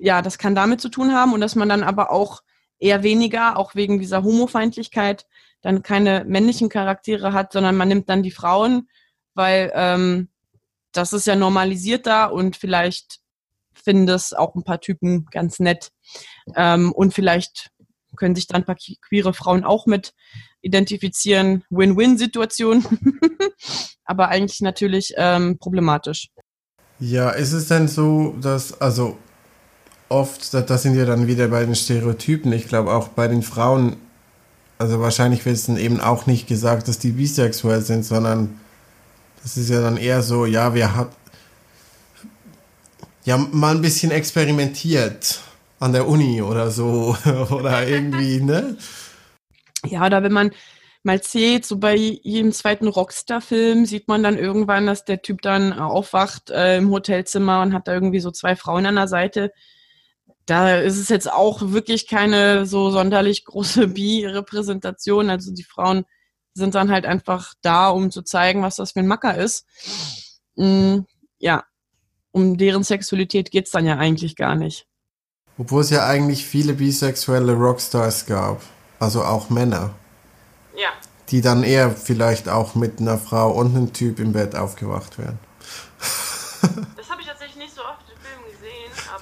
ja, das kann damit zu tun haben und dass man dann aber auch eher weniger, auch wegen dieser Homofeindlichkeit, dann keine männlichen Charaktere hat, sondern man nimmt dann die Frauen, weil ähm, das ist ja normalisiert da und vielleicht finden das auch ein paar Typen ganz nett. Ähm, und vielleicht können sich dann ein paar queere Frauen auch mit identifizieren. Win-Win-Situation. Aber eigentlich natürlich ähm, problematisch. Ja, ist es denn so, dass, also oft, da sind wir dann wieder bei den Stereotypen. Ich glaube auch bei den Frauen, also wahrscheinlich wird es dann eben auch nicht gesagt, dass die bisexuell sind, sondern das ist ja dann eher so, ja, wir haben ja mal ein bisschen experimentiert an der Uni oder so oder irgendwie, ne? Ja, oder wenn man mal zählt, so bei jedem zweiten Rockstar-Film sieht man dann irgendwann, dass der Typ dann aufwacht äh, im Hotelzimmer und hat da irgendwie so zwei Frauen an der Seite, da ist es jetzt auch wirklich keine so sonderlich große Bi-Repräsentation. Also die Frauen sind dann halt einfach da, um zu zeigen, was das für ein Macker ist. Mm, ja, um deren Sexualität geht's dann ja eigentlich gar nicht. Obwohl es ja eigentlich viele bisexuelle Rockstars gab. Also auch Männer. Ja. Die dann eher vielleicht auch mit einer Frau und einem Typ im Bett aufgewacht werden.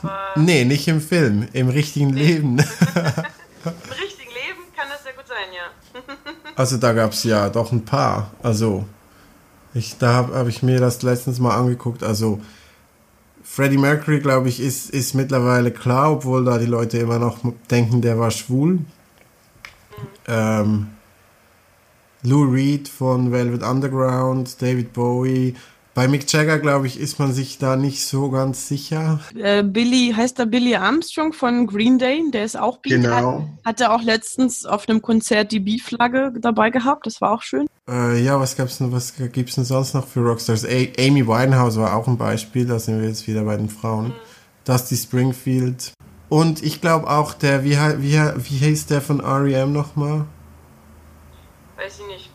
aber. Nee, nicht im Film, im richtigen nee. Leben. Im richtigen Leben kann das sehr gut sein, ja. also da gab es ja doch ein paar. Also, ich, da habe hab ich mir das letztens mal angeguckt. Also, Freddie Mercury, glaube ich, ist, ist mittlerweile klar, obwohl da die Leute immer noch denken, der war schwul. Ähm, Lou Reed von Velvet Underground, David Bowie, bei Mick Jagger, glaube ich, ist man sich da nicht so ganz sicher. Äh, Billy, heißt da Billy Armstrong von Green Day, der ist auch Beat. Genau. Hatte auch letztens auf einem Konzert die B-Flagge dabei gehabt, das war auch schön. Äh, ja, was gab's denn, was gibt's denn sonst noch für Rockstars? A Amy Winehouse war auch ein Beispiel, da sind wir jetzt wieder bei den Frauen. Mhm. Dusty Springfield. Und ich glaube auch der, wie, wie, wie heißt der von R.E.M. nochmal? Weiß ich nicht.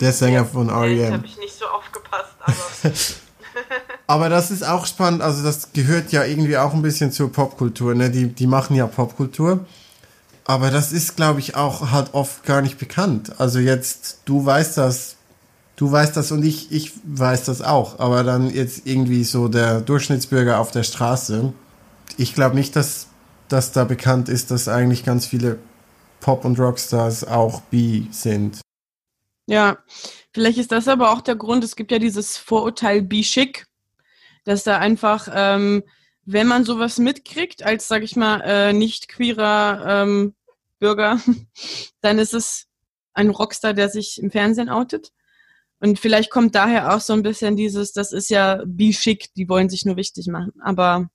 Der Sänger von R.E.M. habe ich nicht so aufgepasst, aber... aber das ist auch spannend, also das gehört ja irgendwie auch ein bisschen zur Popkultur, ne? Die, die machen ja Popkultur. Aber das ist, glaube ich, auch halt oft gar nicht bekannt. Also jetzt, du weißt das, du weißt das und ich, ich weiß das auch. Aber dann jetzt irgendwie so der Durchschnittsbürger auf der Straße, ich glaube nicht, dass dass da bekannt ist, dass eigentlich ganz viele Pop- und Rockstars auch bi sind. Ja, vielleicht ist das aber auch der Grund. Es gibt ja dieses Vorurteil bi-schick, dass da einfach, ähm, wenn man sowas mitkriegt, als, sag ich mal, äh, nicht queerer ähm, Bürger, dann ist es ein Rockstar, der sich im Fernsehen outet. Und vielleicht kommt daher auch so ein bisschen dieses, das ist ja bi-schick, die wollen sich nur wichtig machen. Aber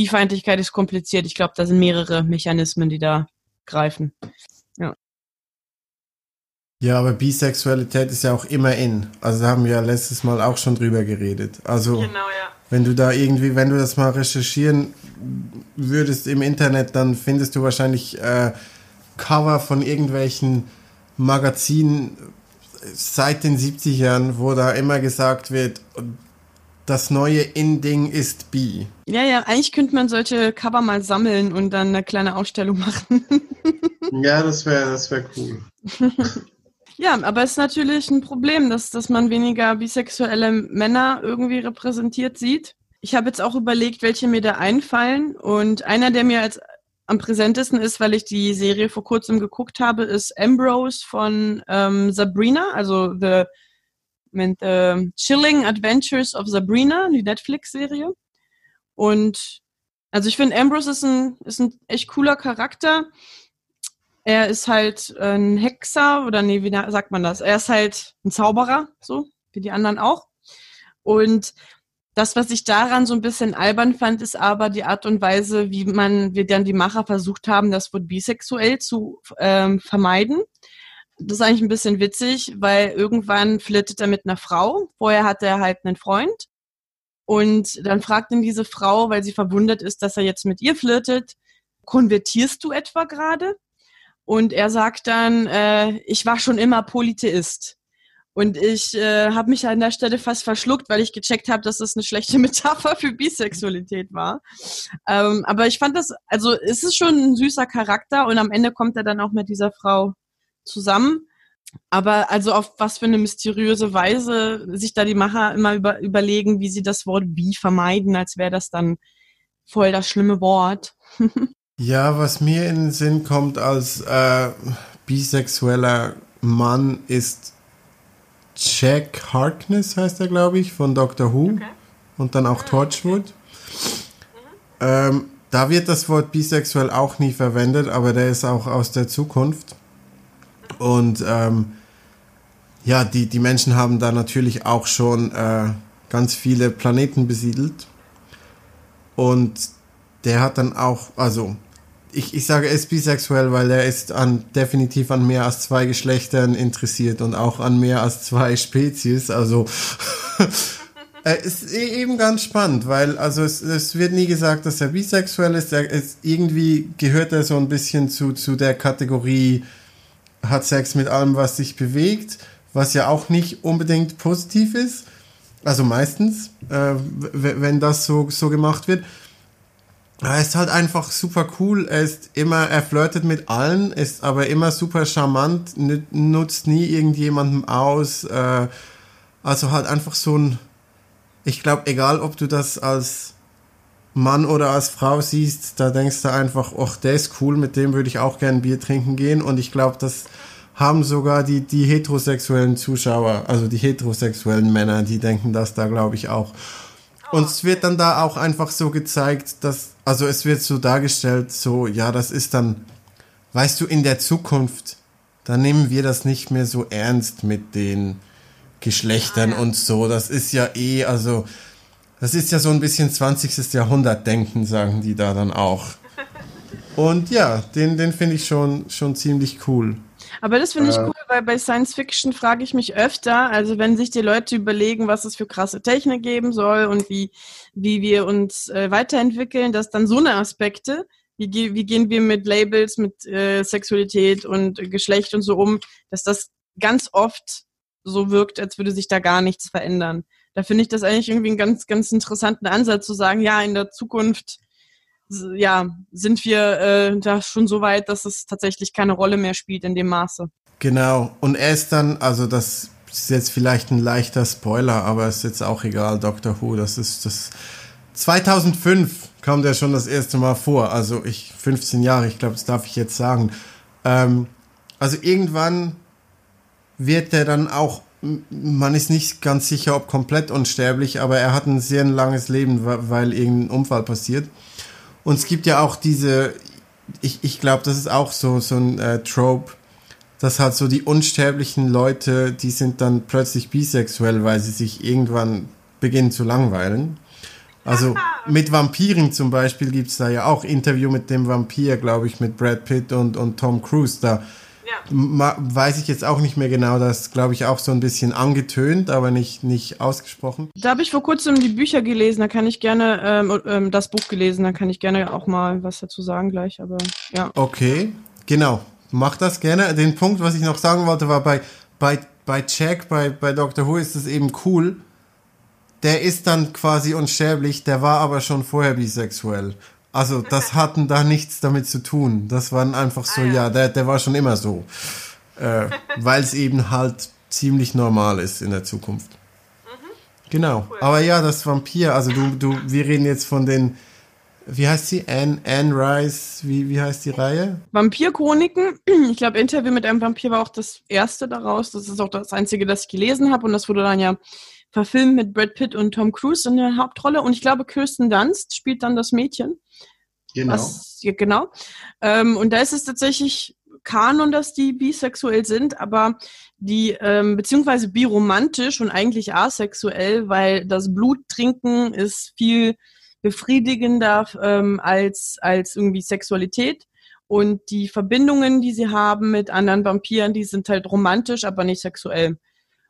Bifeindlichkeit ist kompliziert. Ich glaube, da sind mehrere Mechanismen, die da greifen. Ja. Ja, aber Bisexualität ist ja auch immer in. Also da haben wir ja letztes Mal auch schon drüber geredet. Also genau, ja. wenn du da irgendwie, wenn du das mal recherchieren würdest im Internet, dann findest du wahrscheinlich äh, Cover von irgendwelchen Magazinen seit den 70ern, wo da immer gesagt wird, das neue In-Ding ist B. Ja, ja, eigentlich könnte man solche Cover mal sammeln und dann eine kleine Ausstellung machen. ja, das wäre das wär cool. ja, aber es ist natürlich ein Problem, dass, dass man weniger bisexuelle Männer irgendwie repräsentiert sieht. Ich habe jetzt auch überlegt, welche mir da einfallen. Und einer, der mir als am präsentesten ist, weil ich die Serie vor kurzem geguckt habe, ist Ambrose von ähm, Sabrina, also The mit äh, Chilling Adventures of Sabrina, die Netflix-Serie. Und also ich finde, Ambrose ist ein, ist ein echt cooler Charakter. Er ist halt ein Hexer oder nee, wie sagt man das? Er ist halt ein Zauberer, so wie die anderen auch. Und das, was ich daran so ein bisschen albern fand, ist aber die Art und Weise, wie man, wie dann die Macher versucht haben, das Wort bisexuell zu ähm, vermeiden das ist eigentlich ein bisschen witzig, weil irgendwann flirtet er mit einer Frau. Vorher hat er halt einen Freund. Und dann fragt ihn diese Frau, weil sie verwundert ist, dass er jetzt mit ihr flirtet, konvertierst du etwa gerade? Und er sagt dann, äh, ich war schon immer Polytheist. Und ich äh, habe mich an der Stelle fast verschluckt, weil ich gecheckt habe, dass das eine schlechte Metapher für Bisexualität war. Ähm, aber ich fand das, also es ist schon ein süßer Charakter und am Ende kommt er dann auch mit dieser Frau zusammen. Aber also auf was für eine mysteriöse Weise sich da die Macher immer über, überlegen, wie sie das Wort wie vermeiden, als wäre das dann voll das schlimme Wort. ja, was mir in den Sinn kommt als äh, bisexueller Mann ist Jack Harkness, heißt er, glaube ich, von Doctor Who. Okay. Und dann auch ah, Torchwood. Mhm. Ähm, da wird das Wort bisexuell auch nie verwendet, aber der ist auch aus der Zukunft. Und ähm, ja, die, die Menschen haben da natürlich auch schon äh, ganz viele Planeten besiedelt. Und der hat dann auch, also ich, ich sage, er ist bisexuell, weil er ist an, definitiv an mehr als zwei Geschlechtern interessiert und auch an mehr als zwei Spezies. Also es ist e-, eben ganz spannend, weil also es, es wird nie gesagt, dass er bisexuell ist. Er ist irgendwie gehört er so ein bisschen zu, zu der Kategorie hat Sex mit allem, was sich bewegt, was ja auch nicht unbedingt positiv ist. Also meistens, äh, wenn das so, so gemacht wird. Er ist halt einfach super cool. Er ist immer, er flirtet mit allen, ist aber immer super charmant, nutzt nie irgendjemandem aus. Äh, also halt einfach so ein, ich glaube, egal ob du das als Mann oder als Frau siehst, da denkst du einfach, ach, der ist cool, mit dem würde ich auch gern Bier trinken gehen. Und ich glaube, das haben sogar die, die heterosexuellen Zuschauer, also die heterosexuellen Männer, die denken das da, glaube ich, auch. Und es wird dann da auch einfach so gezeigt, dass, also es wird so dargestellt, so, ja, das ist dann, weißt du, in der Zukunft, da nehmen wir das nicht mehr so ernst mit den Geschlechtern ah, und so. Das ist ja eh, also, das ist ja so ein bisschen 20. Jahrhundert-Denken, sagen die da dann auch. Und ja, den, den finde ich schon, schon ziemlich cool. Aber das finde ich äh, cool, weil bei Science Fiction frage ich mich öfter, also wenn sich die Leute überlegen, was es für krasse Technik geben soll und wie, wie wir uns äh, weiterentwickeln, dass dann so eine Aspekte, wie, wie gehen wir mit Labels, mit äh, Sexualität und Geschlecht und so um, dass das ganz oft so wirkt, als würde sich da gar nichts verändern da finde ich das eigentlich irgendwie einen ganz, ganz interessanten Ansatz zu sagen, ja, in der Zukunft ja, sind wir äh, da schon so weit, dass es tatsächlich keine Rolle mehr spielt in dem Maße. Genau. Und er ist dann, also das ist jetzt vielleicht ein leichter Spoiler, aber ist jetzt auch egal, Doctor Who, das ist das 2005 kam der schon das erste Mal vor. Also ich 15 Jahre, ich glaube, das darf ich jetzt sagen. Ähm, also irgendwann wird der dann auch, man ist nicht ganz sicher, ob komplett unsterblich, aber er hat ein sehr langes Leben, weil irgendein Unfall passiert. Und es gibt ja auch diese, ich, ich glaube, das ist auch so, so ein äh, Trope, dass halt so die unsterblichen Leute, die sind dann plötzlich bisexuell, weil sie sich irgendwann beginnen zu langweilen. Also mit Vampiren zum Beispiel gibt es da ja auch Interview mit dem Vampir, glaube ich, mit Brad Pitt und, und Tom Cruise. Da ja. weiß ich jetzt auch nicht mehr genau, das glaube ich auch so ein bisschen angetönt, aber nicht, nicht ausgesprochen. Da habe ich vor kurzem die Bücher gelesen, da kann ich gerne, ähm, ähm, das Buch gelesen, da kann ich gerne auch mal was dazu sagen gleich, aber ja. Okay, genau. Mach das gerne. Den Punkt, was ich noch sagen wollte, war bei, bei, bei Jack, bei, bei Doctor Who ist es eben cool, der ist dann quasi unsterblich, der war aber schon vorher bisexuell. Also das hatten da nichts damit zu tun. Das waren einfach so, ah, ja. ja, der, der war schon immer so. Äh, Weil es eben halt ziemlich normal ist in der Zukunft. Mhm. Genau. Cool. Aber ja, das Vampir, also du, du, wir reden jetzt von den, wie heißt sie? Anne, Anne Rice, wie, wie heißt die Reihe? Vampirchroniken. Ich glaube, Interview mit einem Vampir war auch das erste daraus. Das ist auch das einzige, das ich gelesen habe. Und das wurde dann ja verfilmt mit Brad Pitt und Tom Cruise in der Hauptrolle. Und ich glaube, Kirsten Dunst spielt dann das Mädchen. Genau. Was, ja, genau. Ähm, und da ist es tatsächlich Kanon, dass die bisexuell sind, aber die, ähm, beziehungsweise biromantisch und eigentlich asexuell, weil das Bluttrinken ist viel befriedigender ähm, als, als irgendwie Sexualität. Und die Verbindungen, die sie haben mit anderen Vampiren, die sind halt romantisch, aber nicht sexuell.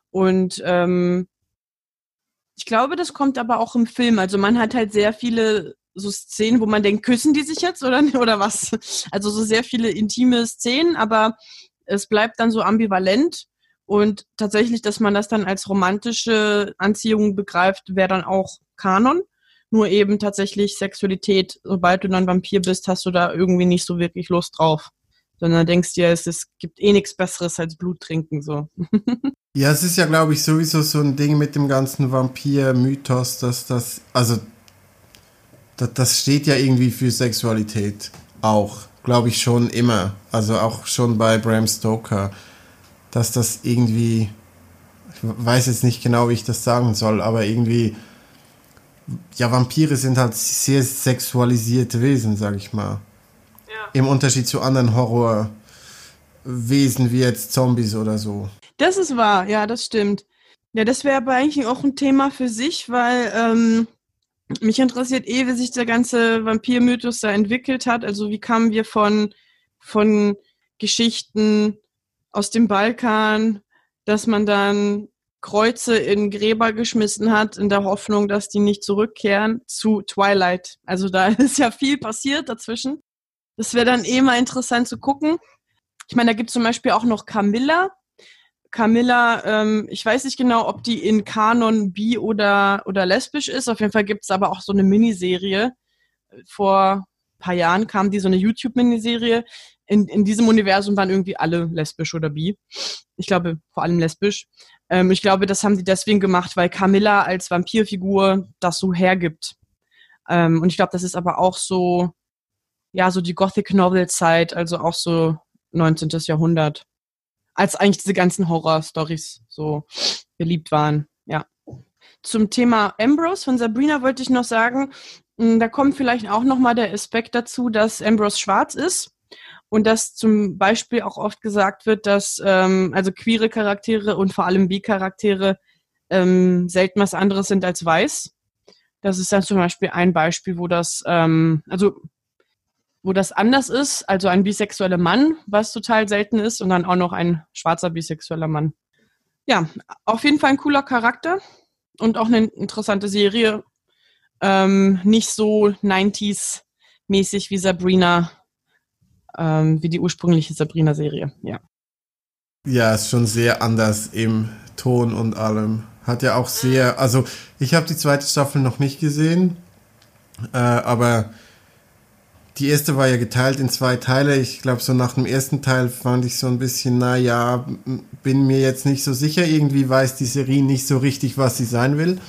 Und ähm, ich glaube, das kommt aber auch im Film. Also man hat halt sehr viele so Szenen, wo man denkt, küssen die sich jetzt oder, oder was? Also so sehr viele intime Szenen, aber es bleibt dann so ambivalent. Und tatsächlich, dass man das dann als romantische Anziehung begreift, wäre dann auch Kanon. Nur eben tatsächlich Sexualität, sobald du dann Vampir bist, hast du da irgendwie nicht so wirklich Lust drauf. Sondern denkst dir, es, es gibt eh nichts Besseres als Blut trinken, so. Ja, es ist ja, glaube ich, sowieso so ein Ding mit dem ganzen Vampir-Mythos, dass das, also, das, das steht ja irgendwie für Sexualität auch, glaube ich schon immer. Also auch schon bei Bram Stoker, dass das irgendwie, ich weiß jetzt nicht genau, wie ich das sagen soll, aber irgendwie, ja, Vampire sind halt sehr sexualisierte Wesen, sag ich mal. Ja. Im Unterschied zu anderen Horrorwesen wie jetzt Zombies oder so. Das ist wahr, ja, das stimmt. Ja, das wäre aber eigentlich auch ein Thema für sich, weil ähm, mich interessiert eh, wie sich der ganze Vampirmythos da entwickelt hat. Also wie kamen wir von, von Geschichten aus dem Balkan, dass man dann Kreuze in Gräber geschmissen hat, in der Hoffnung, dass die nicht zurückkehren, zu Twilight. Also da ist ja viel passiert dazwischen. Das wäre dann eh mal interessant zu gucken. Ich meine, da gibt es zum Beispiel auch noch Camilla, Camilla, ähm, ich weiß nicht genau, ob die in Kanon bi oder, oder lesbisch ist. Auf jeden Fall gibt es aber auch so eine Miniserie. Vor ein paar Jahren kam die so eine YouTube-Miniserie. In, in diesem Universum waren irgendwie alle lesbisch oder bi. Ich glaube, vor allem lesbisch. Ähm, ich glaube, das haben sie deswegen gemacht, weil Camilla als Vampirfigur das so hergibt. Ähm, und ich glaube, das ist aber auch so, ja, so die Gothic-Novel-Zeit, also auch so 19. Jahrhundert als eigentlich diese ganzen Horror-Stories so beliebt waren. Ja. Zum Thema Ambrose von Sabrina wollte ich noch sagen, hm, da kommt vielleicht auch nochmal der Aspekt dazu, dass Ambrose schwarz ist und dass zum Beispiel auch oft gesagt wird, dass ähm, also queere Charaktere und vor allem B-Charaktere ähm, selten was anderes sind als weiß. Das ist dann zum Beispiel ein Beispiel, wo das, ähm, also wo das anders ist, also ein bisexueller Mann, was total selten ist, und dann auch noch ein schwarzer bisexueller Mann. Ja, auf jeden Fall ein cooler Charakter und auch eine interessante Serie. Ähm, nicht so 90s-mäßig wie Sabrina, ähm, wie die ursprüngliche Sabrina-Serie, ja. Ja, ist schon sehr anders im Ton und allem. Hat ja auch sehr, also ich habe die zweite Staffel noch nicht gesehen, äh, aber die erste war ja geteilt in zwei Teile. Ich glaube, so nach dem ersten Teil fand ich so ein bisschen, naja, bin mir jetzt nicht so sicher. Irgendwie weiß die Serie nicht so richtig, was sie sein will.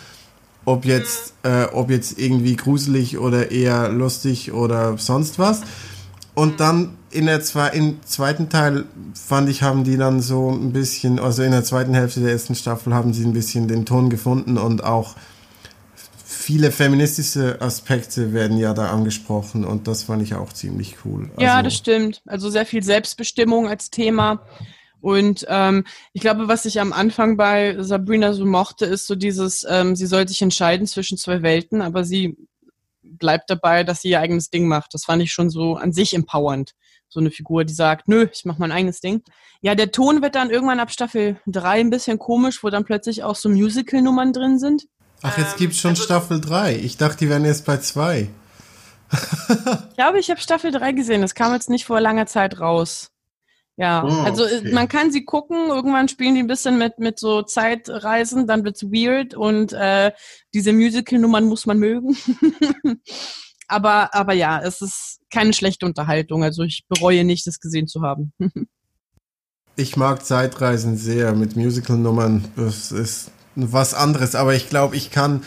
ob jetzt, äh, ob jetzt irgendwie gruselig oder eher lustig oder sonst was. Und dann in der zwei, im zweiten Teil fand ich, haben die dann so ein bisschen, also in der zweiten Hälfte der ersten Staffel haben sie ein bisschen den Ton gefunden und auch viele feministische Aspekte werden ja da angesprochen und das fand ich auch ziemlich cool. Also, ja, das stimmt. Also sehr viel Selbstbestimmung als Thema. Und ähm, ich glaube, was ich am Anfang bei Sabrina so mochte, ist so dieses, ähm, sie soll sich entscheiden zwischen zwei Welten, aber sie bleibt dabei, dass sie ihr eigenes Ding macht. Das fand ich schon so an sich empowernd. So eine Figur, die sagt, nö, ich mach mein eigenes Ding. Ja, der Ton wird dann irgendwann ab Staffel 3 ein bisschen komisch, wo dann plötzlich auch so Musical-Nummern drin sind. Ach, jetzt gibt's schon also, Staffel 3. Ich dachte, die wären erst bei 2. ich glaube, ich habe Staffel 3 gesehen. Das kam jetzt nicht vor langer Zeit raus. Ja, oh, also äh, okay. man kann sie gucken, irgendwann spielen die ein bisschen mit, mit so Zeitreisen, dann wird's weird und äh, diese Musical-Nummern muss man mögen. aber, aber ja, es ist keine schlechte Unterhaltung, also ich bereue nicht, das gesehen zu haben. ich mag Zeitreisen sehr mit Musical-Nummern, das ist was anderes, aber ich glaube, ich kann,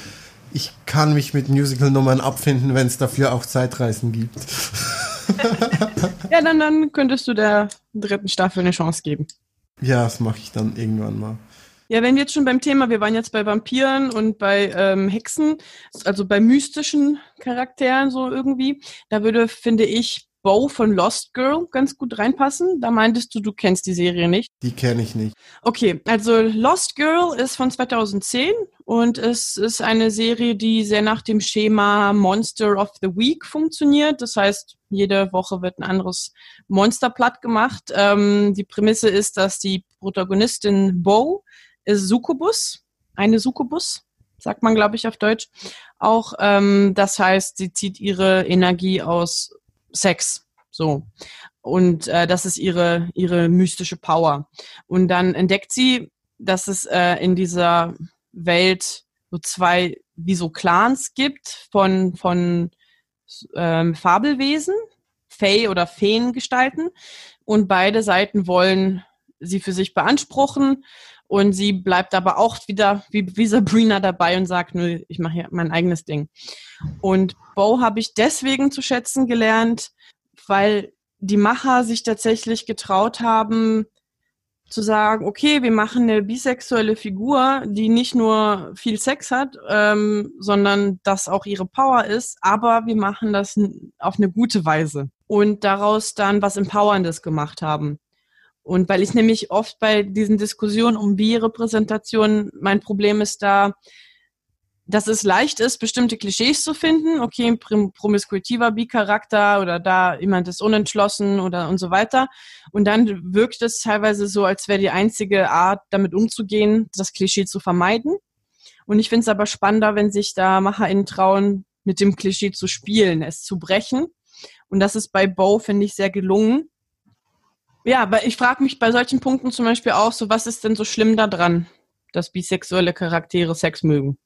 ich kann mich mit Musical-Nummern abfinden, wenn es dafür auch Zeitreisen gibt. ja, dann, dann könntest du der dritten Staffel eine Chance geben. Ja, das mache ich dann irgendwann mal. Ja, wenn wir jetzt schon beim Thema, wir waren jetzt bei Vampiren und bei ähm, Hexen, also bei mystischen Charakteren so irgendwie, da würde, finde ich, Bo von Lost Girl ganz gut reinpassen. Da meintest du, du kennst die Serie nicht. Die kenne ich nicht. Okay, also Lost Girl ist von 2010 und es ist eine Serie, die sehr nach dem Schema Monster of the Week funktioniert. Das heißt, jede Woche wird ein anderes Monster platt gemacht. Ähm, die Prämisse ist, dass die Protagonistin Bo ist Succubus, eine Succubus, sagt man, glaube ich, auf Deutsch. Auch ähm, das heißt, sie zieht ihre Energie aus Sex. So. Und äh, das ist ihre, ihre mystische Power. Und dann entdeckt sie, dass es äh, in dieser Welt so zwei, wie so Clans gibt von, von ähm, Fabelwesen, Fey oder Feengestalten. Und beide Seiten wollen sie für sich beanspruchen. Und sie bleibt aber auch wieder wie, wie Sabrina dabei und sagt, nö, ich mache hier mein eigenes Ding. Und Bo habe ich deswegen zu schätzen gelernt, weil die Macher sich tatsächlich getraut haben, zu sagen, okay, wir machen eine bisexuelle Figur, die nicht nur viel Sex hat, ähm, sondern das auch ihre Power ist, aber wir machen das auf eine gute Weise und daraus dann was Empowerndes gemacht haben. Und weil ich nämlich oft bei diesen Diskussionen um Bi-Repräsentation, mein Problem ist da, dass es leicht ist, bestimmte Klischees zu finden. Okay, ein promiskuitiver Bi-Charakter oder da jemand ist unentschlossen oder und so weiter. Und dann wirkt es teilweise so, als wäre die einzige Art, damit umzugehen, das Klischee zu vermeiden. Und ich finde es aber spannender, wenn sich da MacherInnen trauen, mit dem Klischee zu spielen, es zu brechen. Und das ist bei Bo, finde ich, sehr gelungen. Ja, aber ich frage mich bei solchen Punkten zum Beispiel auch so, was ist denn so schlimm daran, dass bisexuelle Charaktere Sex mögen?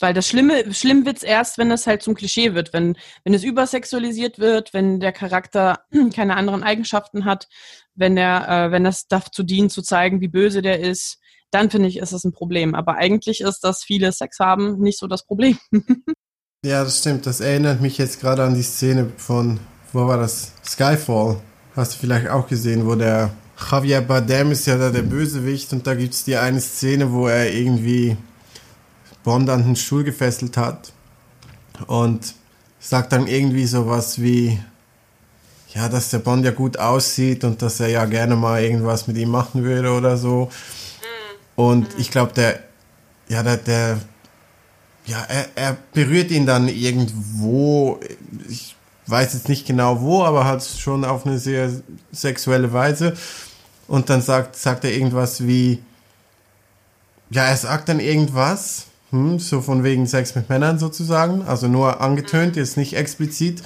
Weil das Schlimme, schlimm wird's erst, wenn es halt zum Klischee wird, wenn, wenn es übersexualisiert wird, wenn der Charakter keine anderen Eigenschaften hat, wenn er, äh, wenn das dazu dient, zu zeigen, wie böse der ist, dann finde ich, ist es ein Problem. Aber eigentlich ist, dass viele Sex haben, nicht so das Problem. ja, das stimmt. Das erinnert mich jetzt gerade an die Szene von, wo war das? Skyfall. Hast du vielleicht auch gesehen, wo der Javier Bardem ist ja da der Bösewicht und da gibt es die eine Szene, wo er irgendwie Bond an den Stuhl gefesselt hat und sagt dann irgendwie sowas wie, ja, dass der Bond ja gut aussieht und dass er ja gerne mal irgendwas mit ihm machen würde oder so. Und ich glaube, der, ja, der, der, ja, er, er berührt ihn dann irgendwo, ich weiß jetzt nicht genau wo, aber halt schon auf eine sehr sexuelle Weise. Und dann sagt, sagt er irgendwas wie, ja, er sagt dann irgendwas, hm, so von wegen Sex mit Männern sozusagen, also nur angetönt, jetzt nicht explizit.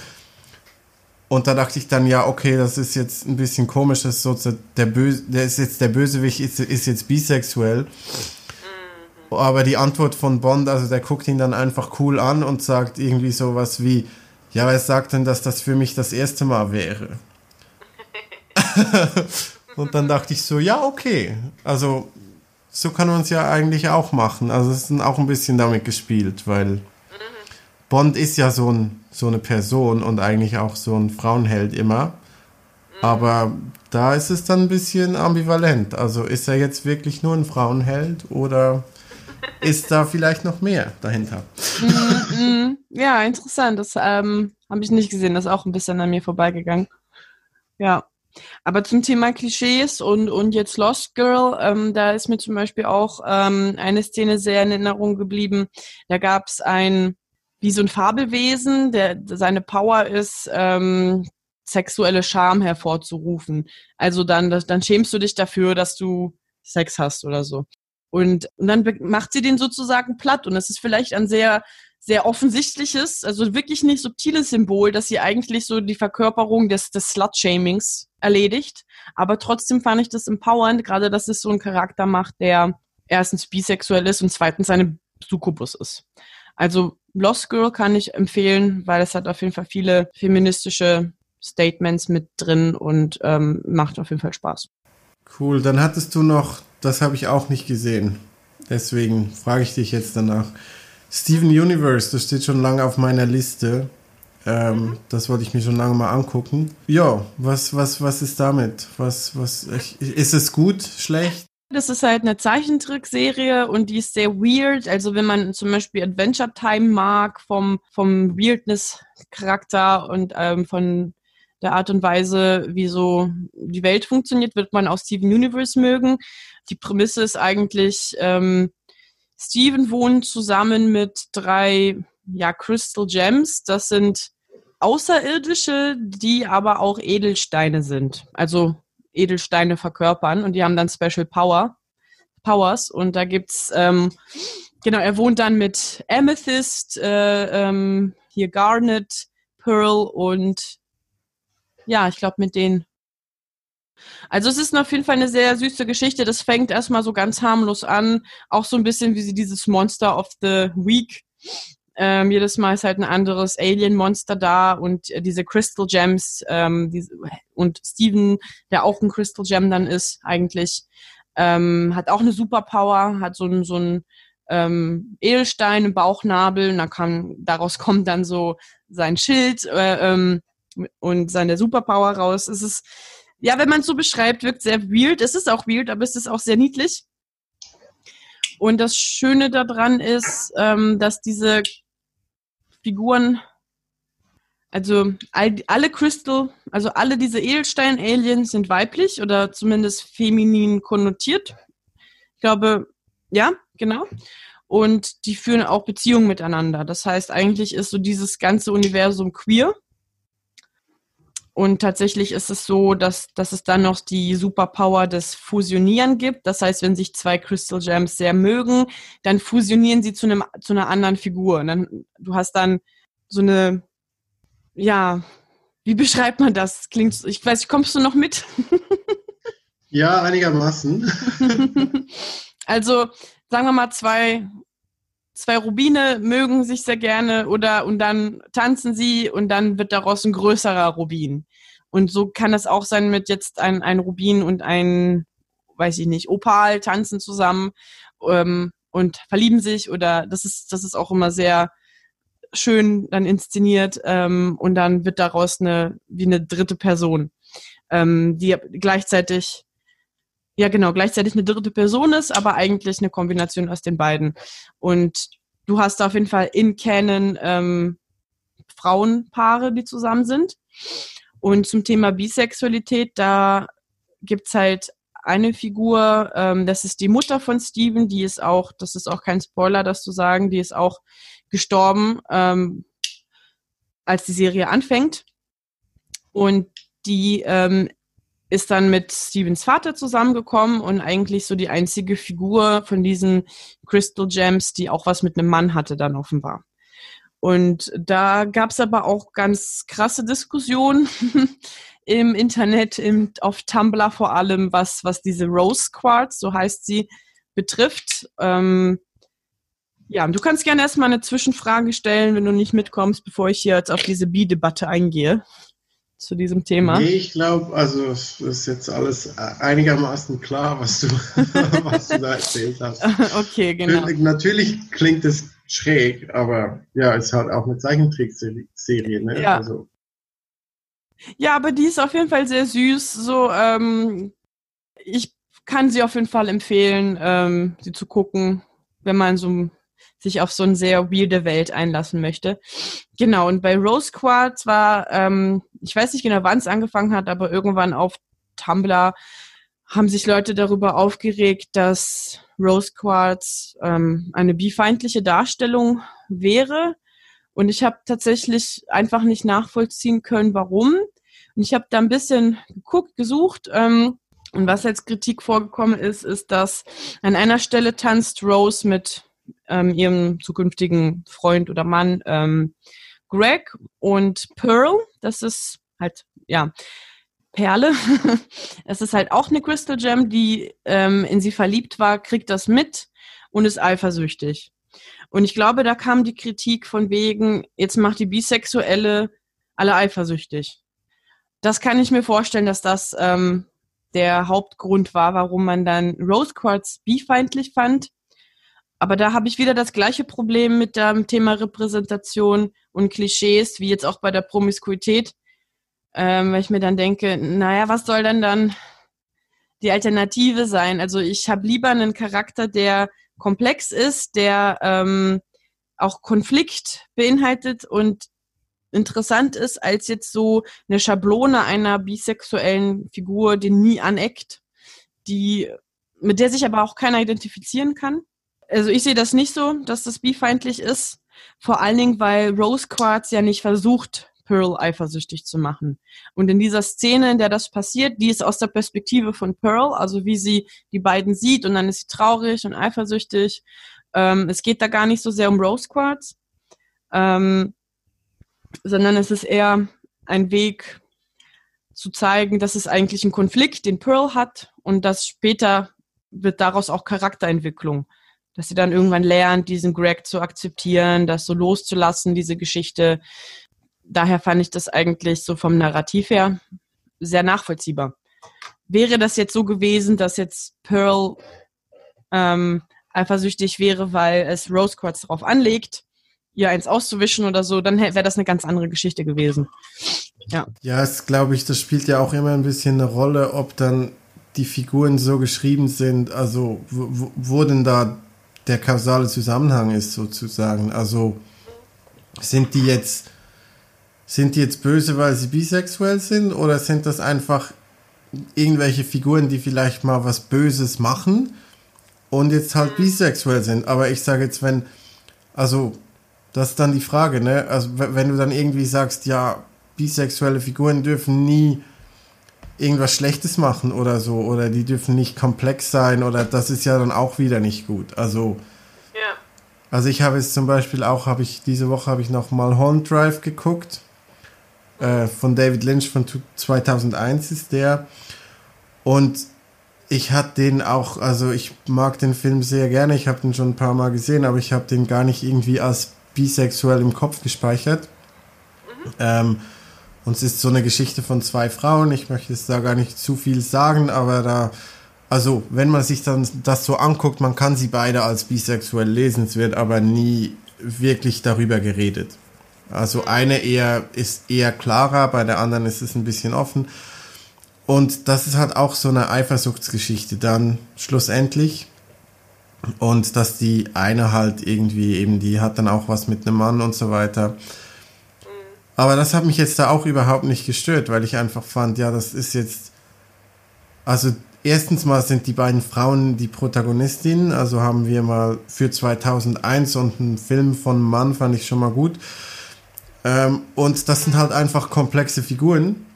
Und da dachte ich dann, ja, okay, das ist jetzt ein bisschen komisch, dass so der Böse, der ist jetzt der Bösewicht ist, ist jetzt bisexuell. Mhm. Aber die Antwort von Bond, also der guckt ihn dann einfach cool an und sagt irgendwie sowas wie, ja, er sagt dann, dass das für mich das erste Mal wäre. und dann dachte ich so, ja, okay. Also so kann man es ja eigentlich auch machen. Also es ist auch ein bisschen damit gespielt, weil Bond ist ja so, ein, so eine Person und eigentlich auch so ein Frauenheld immer. Aber da ist es dann ein bisschen ambivalent. Also ist er jetzt wirklich nur ein Frauenheld oder ist da vielleicht noch mehr dahinter? Mm, mm, ja, interessant. Das ähm, habe ich nicht gesehen. Das ist auch ein bisschen an mir vorbeigegangen. Ja. Aber zum Thema Klischees und, und jetzt Lost Girl, ähm, da ist mir zum Beispiel auch ähm, eine Szene sehr in Erinnerung geblieben. Da gab es ein, wie so ein Fabelwesen, der seine Power ist, ähm, sexuelle Scham hervorzurufen. Also dann, dann schämst du dich dafür, dass du Sex hast oder so. Und, und dann macht sie den sozusagen platt. Und es ist vielleicht ein sehr sehr offensichtliches, also wirklich nicht subtiles Symbol, dass sie eigentlich so die Verkörperung des, des Slut-Shamings erledigt. Aber trotzdem fand ich das empowernd, gerade dass es so einen Charakter macht, der erstens bisexuell ist und zweitens eine Succubus ist. Also Lost Girl kann ich empfehlen, weil es hat auf jeden Fall viele feministische Statements mit drin und ähm, macht auf jeden Fall Spaß. Cool, dann hattest du noch, das habe ich auch nicht gesehen. Deswegen frage ich dich jetzt danach. Steven Universe, das steht schon lange auf meiner Liste. Ähm, das wollte ich mir schon lange mal angucken. Ja, was, was, was ist damit? Was, was, ist es gut, schlecht? Das ist halt eine Zeichentrickserie und die ist sehr weird. Also wenn man zum Beispiel Adventure Time mag, vom, vom Weirdness-Charakter und ähm, von der Art und Weise, wie so die Welt funktioniert, wird man auch Steven Universe mögen. Die Prämisse ist eigentlich, ähm, Steven wohnt zusammen mit drei ja, Crystal Gems. Das sind Außerirdische, die aber auch Edelsteine sind. Also Edelsteine verkörpern und die haben dann Special Power, Powers. Und da gibt's, ähm, genau, er wohnt dann mit Amethyst, äh, ähm, hier Garnet, Pearl und ja, ich glaube mit denen also es ist auf jeden Fall eine sehr süße Geschichte. Das fängt erstmal so ganz harmlos an. Auch so ein bisschen wie sie dieses Monster of the Week. Ähm, jedes Mal ist halt ein anderes Alien-Monster da und äh, diese Crystal Gems ähm, diese, und Steven, der auch ein Crystal Gem dann ist, eigentlich, ähm, hat auch eine Superpower, hat so ein, so ein ähm, Edelstein im Bauchnabel und dann kann, daraus kommt dann so sein Schild äh, ähm, und seine Superpower raus. Es ist ja, wenn man es so beschreibt, wirkt sehr weird. Es ist auch weird, aber es ist auch sehr niedlich. Und das Schöne daran ist, ähm, dass diese Figuren, also all, alle Crystal, also alle diese Edelstein-Aliens sind weiblich oder zumindest feminin konnotiert. Ich glaube, ja, genau. Und die führen auch Beziehungen miteinander. Das heißt, eigentlich ist so dieses ganze Universum queer. Und tatsächlich ist es so, dass, dass es dann noch die Superpower des Fusionieren gibt. Das heißt, wenn sich zwei Crystal Gems sehr mögen, dann fusionieren sie zu, einem, zu einer anderen Figur. Und dann, du hast dann so eine, ja, wie beschreibt man das? Klingt, ich weiß, kommst du noch mit? ja, einigermaßen. also, sagen wir mal, zwei zwei Rubine mögen sich sehr gerne oder und dann tanzen sie und dann wird daraus ein größerer Rubin. Und so kann es auch sein mit jetzt ein, ein Rubin und ein, weiß ich nicht, Opal tanzen zusammen ähm, und verlieben sich oder das ist, das ist auch immer sehr schön dann inszeniert ähm, und dann wird daraus eine, wie eine dritte Person, ähm, die gleichzeitig ja genau, gleichzeitig eine dritte Person ist, aber eigentlich eine Kombination aus den beiden. Und du hast auf jeden Fall in Canon ähm, Frauenpaare, die zusammen sind. Und zum Thema Bisexualität, da gibt's halt eine Figur, ähm, das ist die Mutter von Steven, die ist auch, das ist auch kein Spoiler, das zu sagen, die ist auch gestorben, ähm, als die Serie anfängt. Und die ähm, ist dann mit Stevens Vater zusammengekommen und eigentlich so die einzige Figur von diesen Crystal Gems, die auch was mit einem Mann hatte, dann offenbar. Und da gab es aber auch ganz krasse Diskussionen im Internet, im, auf Tumblr vor allem, was, was diese Rose Quartz, so heißt sie, betrifft. Ähm, ja, du kannst gerne erstmal eine Zwischenfrage stellen, wenn du nicht mitkommst, bevor ich hier jetzt auf diese Bi-Debatte eingehe zu diesem Thema? Nee, ich glaube, also es ist jetzt alles einigermaßen klar, was du, was du da erzählt hast. okay, genau. Natürlich klingt es schräg, aber ja, es hat auch eine Zeichentrickserie, ne? Ja. Also. ja, aber die ist auf jeden Fall sehr süß. So, ähm, ich kann sie auf jeden Fall empfehlen, ähm, sie zu gucken, wenn man so sich auf so eine sehr weirde Welt einlassen möchte. Genau, und bei Rose Quartz war, ähm, ich weiß nicht genau, wann es angefangen hat, aber irgendwann auf Tumblr haben sich Leute darüber aufgeregt, dass Rose Quartz ähm, eine bifeindliche Darstellung wäre. Und ich habe tatsächlich einfach nicht nachvollziehen können, warum. Und ich habe da ein bisschen geguckt, gesucht. Ähm, und was als Kritik vorgekommen ist, ist, dass an einer Stelle tanzt Rose mit ähm, ihrem zukünftigen Freund oder Mann ähm, Greg und Pearl. Das ist halt, ja, Perle. es ist halt auch eine Crystal Gem, die ähm, in sie verliebt war, kriegt das mit und ist eifersüchtig. Und ich glaube, da kam die Kritik von wegen, jetzt macht die Bisexuelle alle eifersüchtig. Das kann ich mir vorstellen, dass das ähm, der Hauptgrund war, warum man dann Rose Quartz bifeindlich fand. Aber da habe ich wieder das gleiche Problem mit dem Thema Repräsentation und Klischees, wie jetzt auch bei der Promiskuität. Ähm, weil ich mir dann denke, naja, was soll denn dann die Alternative sein? Also ich habe lieber einen Charakter, der komplex ist, der ähm, auch Konflikt beinhaltet und interessant ist, als jetzt so eine Schablone einer bisexuellen Figur, die nie aneckt, die, mit der sich aber auch keiner identifizieren kann also ich sehe das nicht so, dass das bifeindlich ist. Vor allen Dingen, weil Rose Quartz ja nicht versucht, Pearl eifersüchtig zu machen. Und in dieser Szene, in der das passiert, die ist aus der Perspektive von Pearl, also wie sie die beiden sieht und dann ist sie traurig und eifersüchtig. Ähm, es geht da gar nicht so sehr um Rose Quartz, ähm, sondern es ist eher ein Weg zu zeigen, dass es eigentlich einen Konflikt, den Pearl hat und dass später wird daraus auch Charakterentwicklung dass sie dann irgendwann lernt, diesen Greg zu akzeptieren, das so loszulassen, diese Geschichte. Daher fand ich das eigentlich so vom Narrativ her sehr nachvollziehbar. Wäre das jetzt so gewesen, dass jetzt Pearl ähm, eifersüchtig wäre, weil es Rose Quartz darauf anlegt, ihr eins auszuwischen oder so, dann wäre das eine ganz andere Geschichte gewesen. Ja, ja es glaube ich, das spielt ja auch immer ein bisschen eine Rolle, ob dann die Figuren so geschrieben sind, also wurden da der kausale Zusammenhang ist sozusagen. Also sind die jetzt sind die jetzt böse, weil sie bisexuell sind oder sind das einfach irgendwelche Figuren, die vielleicht mal was Böses machen und jetzt halt bisexuell sind? Aber ich sage jetzt, wenn also das ist dann die Frage, ne? Also wenn du dann irgendwie sagst, ja, bisexuelle Figuren dürfen nie irgendwas Schlechtes machen oder so oder die dürfen nicht komplex sein oder das ist ja dann auch wieder nicht gut. Also ja. Also ich habe es zum Beispiel auch, habe ich diese Woche habe ich noch mal Horn Drive geguckt äh, von David Lynch von 2001 ist der und ich hatte den auch, also ich mag den Film sehr gerne, ich habe den schon ein paar Mal gesehen, aber ich habe den gar nicht irgendwie als bisexuell im Kopf gespeichert. Mhm. Ähm, und es ist so eine Geschichte von zwei Frauen. Ich möchte jetzt da gar nicht zu viel sagen, aber da, also wenn man sich dann das so anguckt, man kann sie beide als bisexuell lesen, es wird aber nie wirklich darüber geredet. Also eine eher ist eher klarer, bei der anderen ist es ein bisschen offen. Und das ist halt auch so eine Eifersuchtsgeschichte dann schlussendlich. Und dass die eine halt irgendwie eben, die hat dann auch was mit einem Mann und so weiter. Aber das hat mich jetzt da auch überhaupt nicht gestört, weil ich einfach fand, ja, das ist jetzt. Also, erstens mal sind die beiden Frauen die Protagonistinnen. Also haben wir mal für 2001 und einen Film von Mann fand ich schon mal gut. Ähm, und das sind halt einfach komplexe Figuren.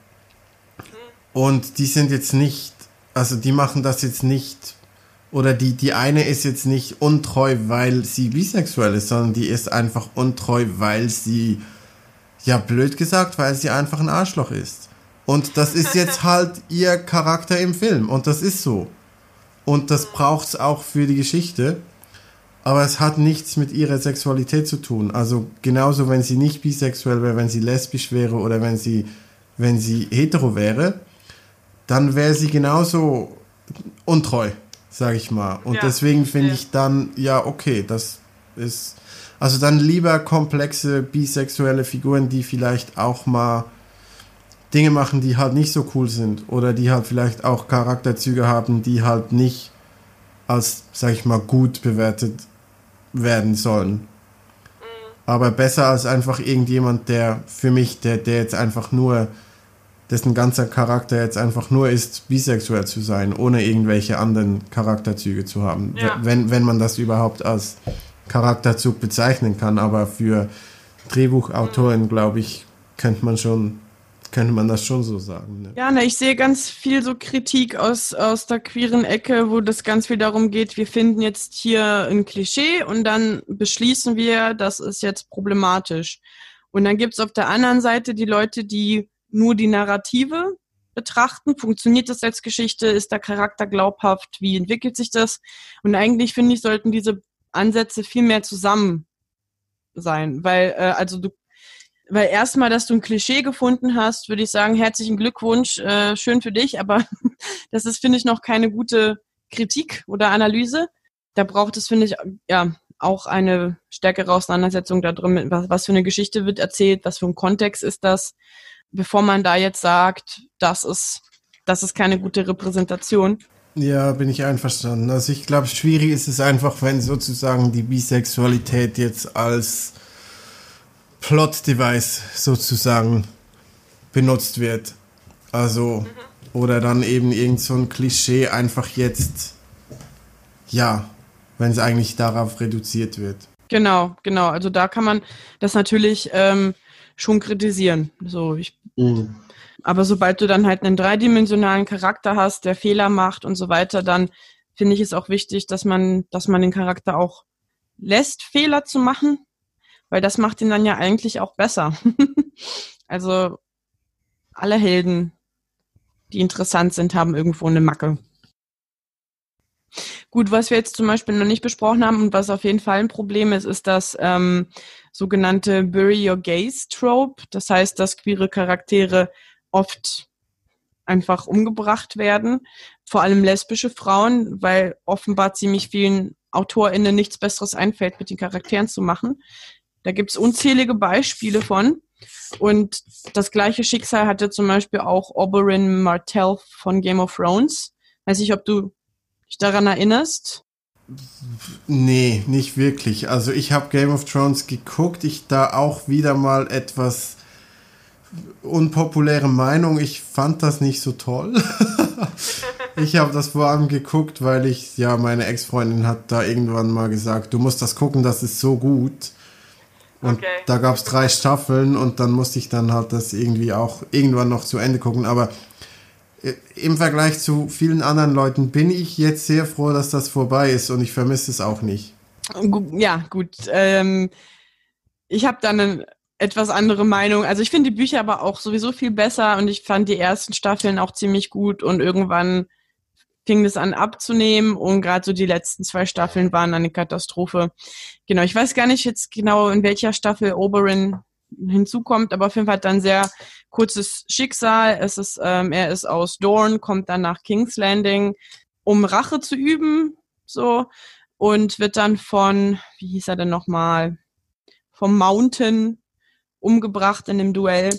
Und die sind jetzt nicht, also die machen das jetzt nicht, oder die, die eine ist jetzt nicht untreu, weil sie bisexuell ist, sondern die ist einfach untreu, weil sie ja, blöd gesagt, weil sie einfach ein Arschloch ist. Und das ist jetzt halt ihr Charakter im Film. Und das ist so. Und das braucht es auch für die Geschichte. Aber es hat nichts mit ihrer Sexualität zu tun. Also genauso, wenn sie nicht bisexuell wäre, wenn sie lesbisch wäre oder wenn sie wenn sie hetero wäre, dann wäre sie genauso untreu, sage ich mal. Und ja. deswegen finde ja. ich dann, ja, okay, das ist, also dann lieber komplexe bisexuelle Figuren, die vielleicht auch mal Dinge machen, die halt nicht so cool sind oder die halt vielleicht auch Charakterzüge haben, die halt nicht als, sag ich mal, gut bewertet werden sollen. Mhm. Aber besser als einfach irgendjemand, der für mich, der, der jetzt einfach nur, dessen ganzer Charakter jetzt einfach nur ist, bisexuell zu sein, ohne irgendwelche anderen Charakterzüge zu haben. Ja. Wenn, wenn man das überhaupt als Charakterzug bezeichnen kann. Aber für Drehbuchautoren, glaube ich, könnte man schon könnte man das schon so sagen. Ne? Ja, ne, ich sehe ganz viel so Kritik aus, aus der queeren Ecke, wo das ganz viel darum geht, wir finden jetzt hier ein Klischee und dann beschließen wir, das ist jetzt problematisch. Und dann gibt es auf der anderen Seite die Leute, die nur die Narrative betrachten. Funktioniert das als Geschichte? Ist der Charakter glaubhaft? Wie entwickelt sich das? Und eigentlich finde ich, sollten diese Ansätze viel mehr zusammen sein, weil äh, also du weil erstmal, dass du ein Klischee gefunden hast, würde ich sagen, herzlichen Glückwunsch, äh, schön für dich, aber das ist, finde ich, noch keine gute Kritik oder Analyse. Da braucht es, finde ich, ja, auch eine stärkere Auseinandersetzung da was, was für eine Geschichte wird erzählt, was für ein Kontext ist das, bevor man da jetzt sagt, das ist, das ist keine gute Repräsentation. Ja, bin ich einverstanden. Also ich glaube, schwierig ist es einfach, wenn sozusagen die Bisexualität jetzt als Plot-Device sozusagen benutzt wird. Also, mhm. oder dann eben irgend so ein Klischee einfach jetzt, ja, wenn es eigentlich darauf reduziert wird. Genau, genau. Also da kann man das natürlich ähm, schon kritisieren. So, ich, mhm. Aber sobald du dann halt einen dreidimensionalen Charakter hast, der Fehler macht und so weiter, dann finde ich es auch wichtig, dass man, dass man den Charakter auch lässt, Fehler zu machen weil das macht ihn dann ja eigentlich auch besser. also alle Helden, die interessant sind, haben irgendwo eine Macke. Gut, was wir jetzt zum Beispiel noch nicht besprochen haben und was auf jeden Fall ein Problem ist, ist das ähm, sogenannte Bury Your Gaze Trope. Das heißt, dass queere Charaktere oft einfach umgebracht werden, vor allem lesbische Frauen, weil offenbar ziemlich vielen AutorInnen nichts Besseres einfällt, mit den Charakteren zu machen. Da gibt es unzählige Beispiele von. Und das gleiche Schicksal hatte zum Beispiel auch Oberyn Martell von Game of Thrones. Weiß ich, ob du dich daran erinnerst. Nee, nicht wirklich. Also ich habe Game of Thrones geguckt. Ich da auch wieder mal etwas unpopuläre Meinung. Ich fand das nicht so toll. ich habe das vor allem geguckt, weil ich, ja, meine Ex-Freundin hat da irgendwann mal gesagt, du musst das gucken, das ist so gut. Und okay. da gab es drei Staffeln und dann musste ich dann halt das irgendwie auch irgendwann noch zu Ende gucken. Aber äh, im Vergleich zu vielen anderen Leuten bin ich jetzt sehr froh, dass das vorbei ist und ich vermisse es auch nicht. Ja, gut. Ähm, ich habe dann eine etwas andere Meinung. Also ich finde die Bücher aber auch sowieso viel besser und ich fand die ersten Staffeln auch ziemlich gut und irgendwann fing es an abzunehmen und gerade so die letzten zwei Staffeln waren eine Katastrophe. Genau, ich weiß gar nicht jetzt genau, in welcher Staffel Oberyn hinzukommt, aber auf jeden Fall hat dann sehr kurzes Schicksal. Es ist, ähm, er ist aus Dorn, kommt dann nach King's Landing, um Rache zu üben, so und wird dann von, wie hieß er denn nochmal, vom Mountain umgebracht in dem Duell.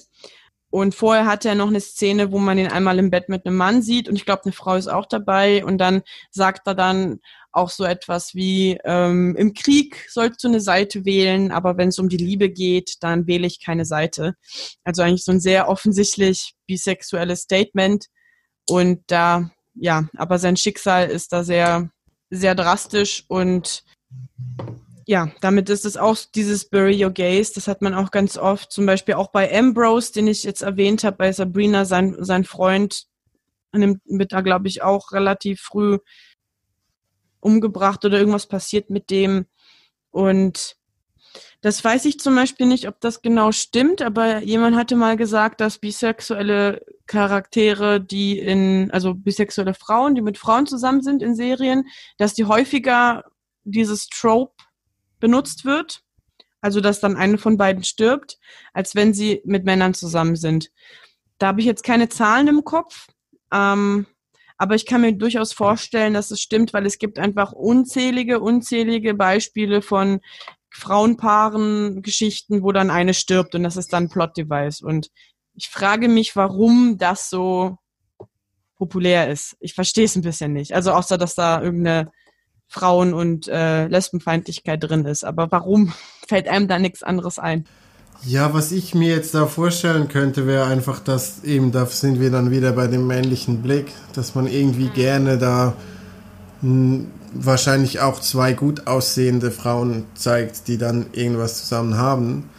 Und vorher hat er noch eine Szene, wo man ihn einmal im Bett mit einem Mann sieht und ich glaube, eine Frau ist auch dabei. Und dann sagt er dann auch so etwas wie, ähm, im Krieg sollst du eine Seite wählen, aber wenn es um die Liebe geht, dann wähle ich keine Seite. Also eigentlich so ein sehr offensichtlich bisexuelles Statement. Und da, ja, aber sein Schicksal ist da sehr, sehr drastisch und ja, damit ist es auch dieses Bury Your Gaze. Das hat man auch ganz oft, zum Beispiel auch bei Ambrose, den ich jetzt erwähnt habe, bei Sabrina, sein, sein Freund, wird da, glaube ich, auch relativ früh umgebracht oder irgendwas passiert mit dem. Und das weiß ich zum Beispiel nicht, ob das genau stimmt, aber jemand hatte mal gesagt, dass bisexuelle Charaktere, die in, also bisexuelle Frauen, die mit Frauen zusammen sind in Serien, dass die häufiger dieses Trope benutzt wird, also dass dann eine von beiden stirbt, als wenn sie mit Männern zusammen sind. Da habe ich jetzt keine Zahlen im Kopf. Ähm, aber ich kann mir durchaus vorstellen, dass es stimmt, weil es gibt einfach unzählige, unzählige Beispiele von Frauenpaaren, Geschichten, wo dann eine stirbt und das ist dann Plot-Device. Und ich frage mich, warum das so populär ist. Ich verstehe es ein bisschen nicht. Also außer, dass da irgendeine Frauen- und äh, Lesbenfeindlichkeit drin ist. Aber warum fällt einem da nichts anderes ein? Ja, was ich mir jetzt da vorstellen könnte, wäre einfach, dass eben, da sind wir dann wieder bei dem männlichen Blick, dass man irgendwie gerne da wahrscheinlich auch zwei gut aussehende Frauen zeigt, die dann irgendwas zusammen haben.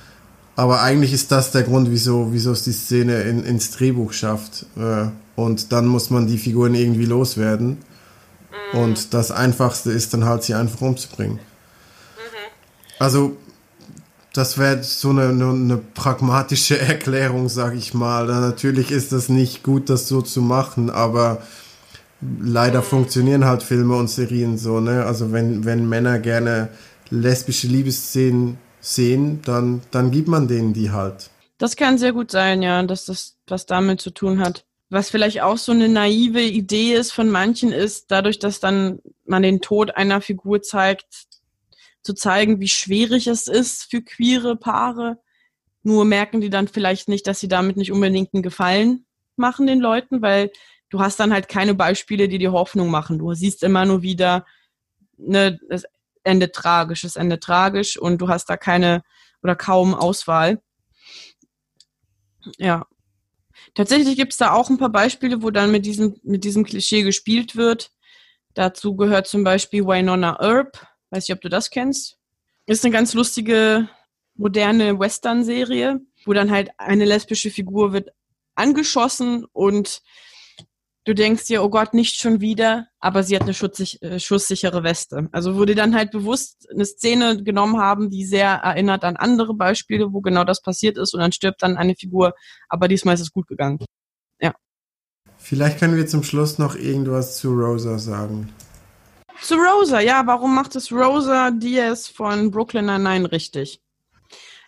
Aber eigentlich ist das der Grund, wieso, wieso es die Szene in, ins Drehbuch schafft. Äh, und dann muss man die Figuren irgendwie loswerden. Mhm. Und das Einfachste ist dann halt, sie einfach umzubringen. Mhm. Also das wäre so eine, eine, eine, pragmatische Erklärung, sag ich mal. Natürlich ist das nicht gut, das so zu machen, aber leider funktionieren halt Filme und Serien so, ne? Also wenn, wenn Männer gerne lesbische Liebesszenen sehen, dann, dann gibt man denen die halt. Das kann sehr gut sein, ja, dass das was damit zu tun hat. Was vielleicht auch so eine naive Idee ist von manchen ist, dadurch, dass dann man den Tod einer Figur zeigt, zu zeigen, wie schwierig es ist für queere Paare. Nur merken die dann vielleicht nicht, dass sie damit nicht unbedingt einen Gefallen machen den Leuten, weil du hast dann halt keine Beispiele, die dir Hoffnung machen. Du siehst immer nur wieder, ne, das Ende tragisch, das Ende tragisch und du hast da keine oder kaum Auswahl. Ja. Tatsächlich gibt es da auch ein paar Beispiele, wo dann mit diesem, mit diesem Klischee gespielt wird. Dazu gehört zum Beispiel Wynonna Earp, Weiß nicht, ob du das kennst. Ist eine ganz lustige, moderne Western-Serie, wo dann halt eine lesbische Figur wird angeschossen und du denkst dir, oh Gott, nicht schon wieder, aber sie hat eine schutzsich äh, schusssichere Weste. Also wo die dann halt bewusst eine Szene genommen haben, die sehr erinnert an andere Beispiele, wo genau das passiert ist und dann stirbt dann eine Figur, aber diesmal ist es gut gegangen. Ja. Vielleicht können wir zum Schluss noch irgendwas zu Rosa sagen. Zu Rosa, ja, warum macht es Rosa Diaz von Brooklyn Nine-Nine richtig?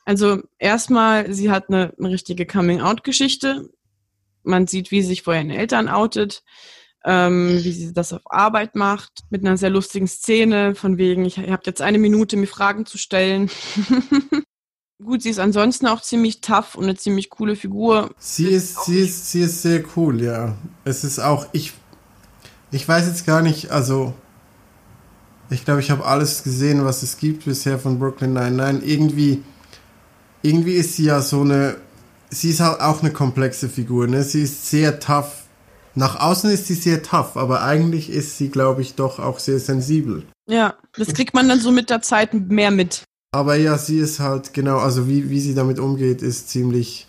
Also erstmal, sie hat eine, eine richtige Coming-out-Geschichte. Man sieht, wie sie sich vor ihren Eltern outet, ähm, wie sie das auf Arbeit macht, mit einer sehr lustigen Szene, von wegen, ich habe jetzt eine Minute, mir Fragen zu stellen. Gut, sie ist ansonsten auch ziemlich tough und eine ziemlich coole Figur. Sie ist, sie ist, sie ist sehr cool, ja. Es ist auch, ich, ich weiß jetzt gar nicht, also ich glaube, ich habe alles gesehen, was es gibt bisher von Brooklyn Nine-Nine. Irgendwie, irgendwie ist sie ja so eine, sie ist halt auch eine komplexe Figur, ne? Sie ist sehr tough. Nach außen ist sie sehr tough, aber eigentlich ist sie, glaube ich, doch auch sehr sensibel. Ja, das kriegt man dann so mit der Zeit mehr mit. Aber ja, sie ist halt, genau, also wie, wie sie damit umgeht, ist ziemlich,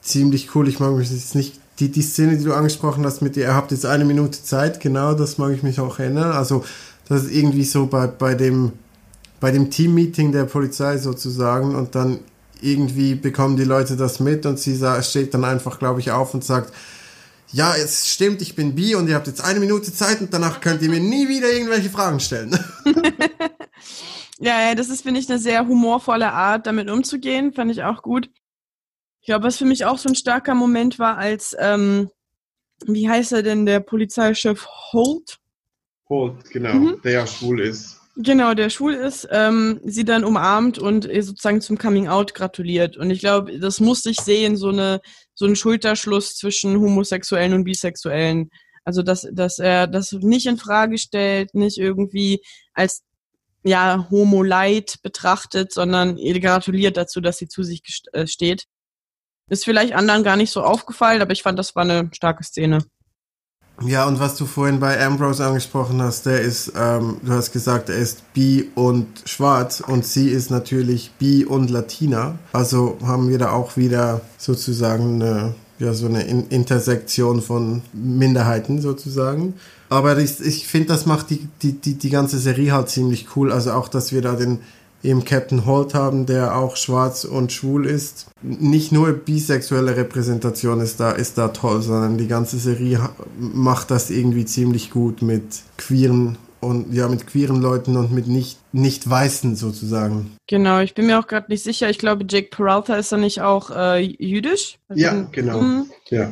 ziemlich cool. Ich mag mich jetzt nicht, die, die Szene, die du angesprochen hast mit ihr, ihr habt jetzt eine Minute Zeit, genau, das mag ich mich auch erinnern. Also, das ist irgendwie so bei, bei dem, bei dem Teammeeting der Polizei sozusagen und dann irgendwie bekommen die Leute das mit und sie steht dann einfach, glaube ich, auf und sagt, ja, es stimmt, ich bin bi und ihr habt jetzt eine Minute Zeit und danach könnt ihr mir nie wieder irgendwelche Fragen stellen. ja, ja, das ist, finde ich, eine sehr humorvolle Art, damit umzugehen. Fand ich auch gut. Ich glaube, was für mich auch so ein starker Moment war, als, ähm, wie heißt er denn, der Polizeichef Holt? Holt, genau, mhm. der ja schwul ist. Genau, der schwul ist, ähm, sie dann umarmt und sozusagen zum Coming Out gratuliert. Und ich glaube, das musste ich sehen, so eine so ein Schulterschluss zwischen Homosexuellen und Bisexuellen. Also dass, dass er das nicht in Frage stellt, nicht irgendwie als ja Homo Light betrachtet, sondern ihr gratuliert dazu, dass sie zu sich äh, steht. Ist vielleicht anderen gar nicht so aufgefallen, aber ich fand, das war eine starke Szene. Ja, und was du vorhin bei Ambrose angesprochen hast, der ist, ähm, du hast gesagt, er ist bi und schwarz und sie ist natürlich bi und Latina. Also haben wir da auch wieder sozusagen eine, ja, so eine Intersektion von Minderheiten sozusagen. Aber ich, ich finde, das macht die, die, die, die ganze Serie halt ziemlich cool. Also auch, dass wir da den eben Captain Holt haben, der auch schwarz und schwul ist. Nicht nur bisexuelle Repräsentation ist da, ist da toll, sondern die ganze Serie macht das irgendwie ziemlich gut mit queeren und ja, mit queeren Leuten und mit nicht, nicht Weißen sozusagen. Genau, ich bin mir auch gerade nicht sicher. Ich glaube, Jake Peralta ist da nicht auch äh, jüdisch? Also, ja, genau. Ja.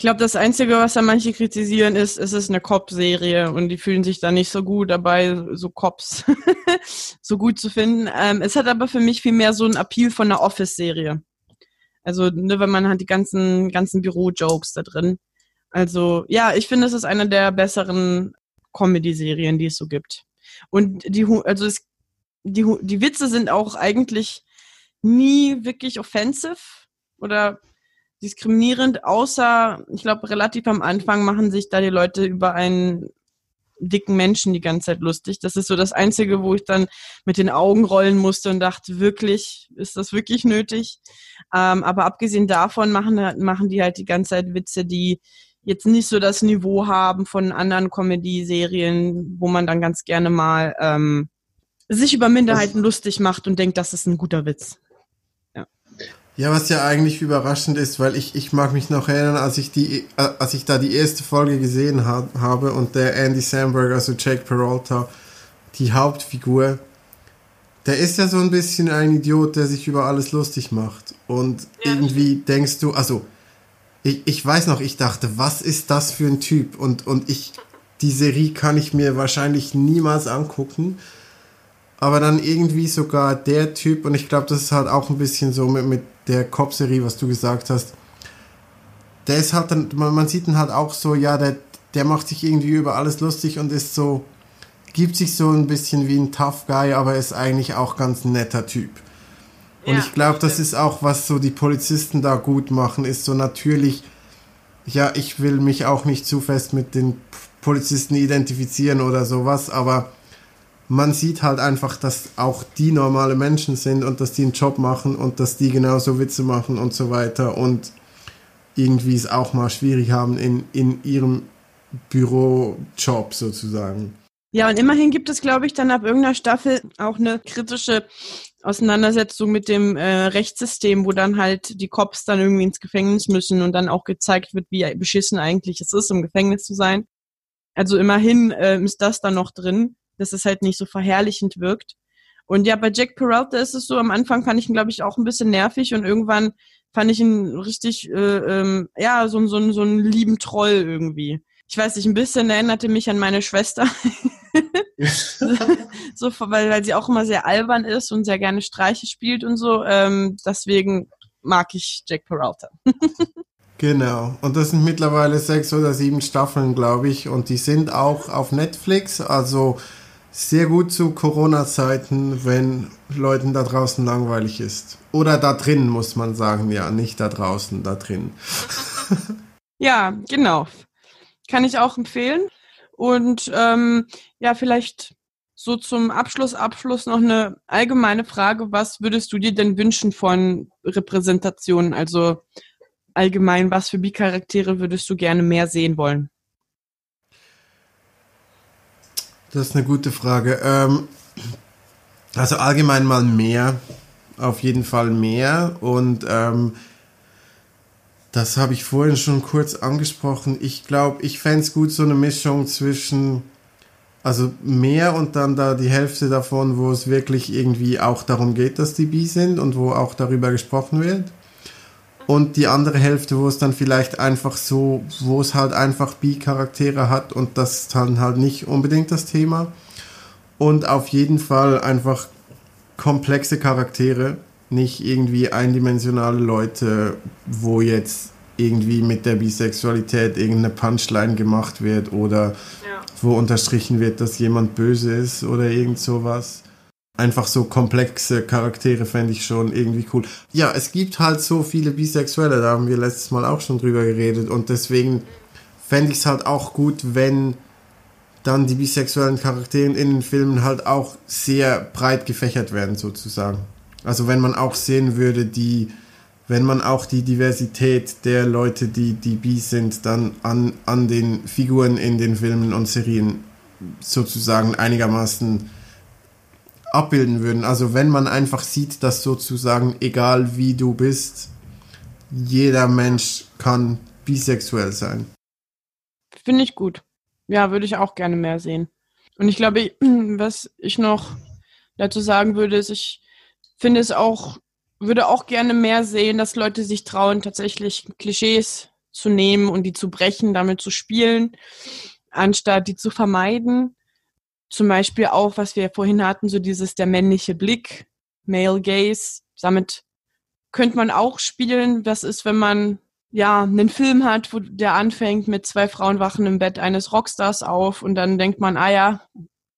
Ich glaube, das Einzige, was da manche kritisieren, ist, es ist eine Cop-Serie und die fühlen sich da nicht so gut dabei, so Cops so gut zu finden. Ähm, es hat aber für mich viel mehr so ein Appeal von einer Office-Serie. Also, ne, wenn man hat die ganzen, ganzen Büro-Jokes da drin. Also, ja, ich finde, es ist eine der besseren Comedy-Serien, die es so gibt. Und die, also es, die, die Witze sind auch eigentlich nie wirklich offensive oder diskriminierend, außer, ich glaube, relativ am Anfang machen sich da die Leute über einen dicken Menschen die ganze Zeit lustig. Das ist so das Einzige, wo ich dann mit den Augen rollen musste und dachte, wirklich, ist das wirklich nötig? Ähm, aber abgesehen davon machen, machen die halt die ganze Zeit Witze, die jetzt nicht so das Niveau haben von anderen Comedy-Serien, wo man dann ganz gerne mal ähm, sich über Minderheiten lustig macht und denkt, das ist ein guter Witz. Ja, was ja eigentlich überraschend ist, weil ich, ich mag mich noch erinnern, als ich die, äh, als ich da die erste Folge gesehen ha habe und der Andy Samberg, also Jake Peralta, die Hauptfigur, der ist ja so ein bisschen ein Idiot, der sich über alles lustig macht. Und ja. irgendwie denkst du, also, ich, ich weiß noch, ich dachte, was ist das für ein Typ? Und, und ich, die Serie kann ich mir wahrscheinlich niemals angucken aber dann irgendwie sogar der Typ, und ich glaube, das ist halt auch ein bisschen so mit, mit der Cop-Serie, was du gesagt hast, der ist halt dann, man, man sieht ihn halt auch so, ja, der, der macht sich irgendwie über alles lustig und ist so, gibt sich so ein bisschen wie ein Tough Guy, aber ist eigentlich auch ganz ein netter Typ. Und ja, ich glaube, das ist auch, was so die Polizisten da gut machen, ist so natürlich, ja, ich will mich auch nicht zu fest mit den Polizisten identifizieren oder sowas, aber man sieht halt einfach, dass auch die normale Menschen sind und dass die einen Job machen und dass die genauso Witze machen und so weiter und irgendwie es auch mal schwierig haben in, in ihrem Bürojob sozusagen. Ja, und immerhin gibt es, glaube ich, dann ab irgendeiner Staffel auch eine kritische Auseinandersetzung mit dem äh, Rechtssystem, wo dann halt die Cops dann irgendwie ins Gefängnis müssen und dann auch gezeigt wird, wie beschissen eigentlich es ist, im Gefängnis zu sein. Also immerhin äh, ist das dann noch drin dass es halt nicht so verherrlichend wirkt. Und ja, bei Jack Peralta ist es so, am Anfang fand ich ihn, glaube ich, auch ein bisschen nervig und irgendwann fand ich ihn richtig, äh, ähm, ja, so, so, so einen lieben Troll irgendwie. Ich weiß nicht, ein bisschen erinnerte mich an meine Schwester. so, weil, weil sie auch immer sehr albern ist und sehr gerne Streiche spielt und so. Ähm, deswegen mag ich Jack Peralta. genau. Und das sind mittlerweile sechs oder sieben Staffeln, glaube ich. Und die sind auch auf Netflix. Also sehr gut zu Corona-Zeiten, wenn Leuten da draußen langweilig ist. Oder da drin, muss man sagen, ja, nicht da draußen, da drin. ja, genau. Kann ich auch empfehlen. Und ähm, ja, vielleicht so zum Abschluss, Abschluss noch eine allgemeine Frage. Was würdest du dir denn wünschen von Repräsentationen? Also allgemein, was für Bi-Charaktere würdest du gerne mehr sehen wollen? Das ist eine gute Frage. Ähm, also allgemein mal mehr, auf jeden Fall mehr. Und ähm, das habe ich vorhin schon kurz angesprochen. Ich glaube, ich fände es gut, so eine Mischung zwischen, also mehr und dann da die Hälfte davon, wo es wirklich irgendwie auch darum geht, dass die bi sind und wo auch darüber gesprochen wird und die andere Hälfte, wo es dann vielleicht einfach so, wo es halt einfach Bi-Charaktere hat und das ist dann halt nicht unbedingt das Thema. Und auf jeden Fall einfach komplexe Charaktere, nicht irgendwie eindimensionale Leute, wo jetzt irgendwie mit der Bisexualität irgendeine Punchline gemacht wird oder ja. wo unterstrichen wird, dass jemand böse ist oder irgend sowas einfach so komplexe Charaktere fände ich schon irgendwie cool. Ja, es gibt halt so viele Bisexuelle, da haben wir letztes Mal auch schon drüber geredet und deswegen fände ich es halt auch gut, wenn dann die bisexuellen Charaktere in den Filmen halt auch sehr breit gefächert werden sozusagen. Also wenn man auch sehen würde, die, wenn man auch die Diversität der Leute, die, die bi sind, dann an, an den Figuren in den Filmen und Serien sozusagen einigermaßen abbilden würden. Also wenn man einfach sieht, dass sozusagen, egal wie du bist, jeder Mensch kann bisexuell sein. Finde ich gut. Ja, würde ich auch gerne mehr sehen. Und ich glaube, was ich noch dazu sagen würde, ist, ich finde es auch, würde auch gerne mehr sehen, dass Leute sich trauen, tatsächlich Klischees zu nehmen und die zu brechen, damit zu spielen, anstatt die zu vermeiden. Zum Beispiel auch, was wir vorhin hatten, so dieses der männliche Blick, Male Gaze. Damit könnte man auch spielen. Was ist, wenn man ja einen Film hat, wo der anfängt mit zwei Frauen wachen im Bett eines Rockstars auf und dann denkt man, ah ja,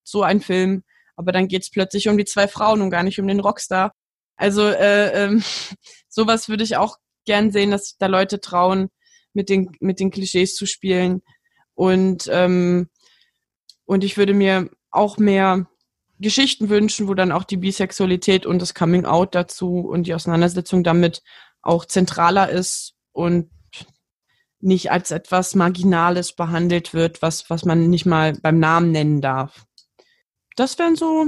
so ein Film. Aber dann geht es plötzlich um die zwei Frauen und gar nicht um den Rockstar. Also äh, ähm, sowas würde ich auch gern sehen, dass da Leute trauen, mit den, mit den Klischees zu spielen. Und, ähm, und ich würde mir auch mehr Geschichten wünschen, wo dann auch die Bisexualität und das Coming Out dazu und die Auseinandersetzung damit auch zentraler ist und nicht als etwas Marginales behandelt wird, was, was man nicht mal beim Namen nennen darf. Das wären so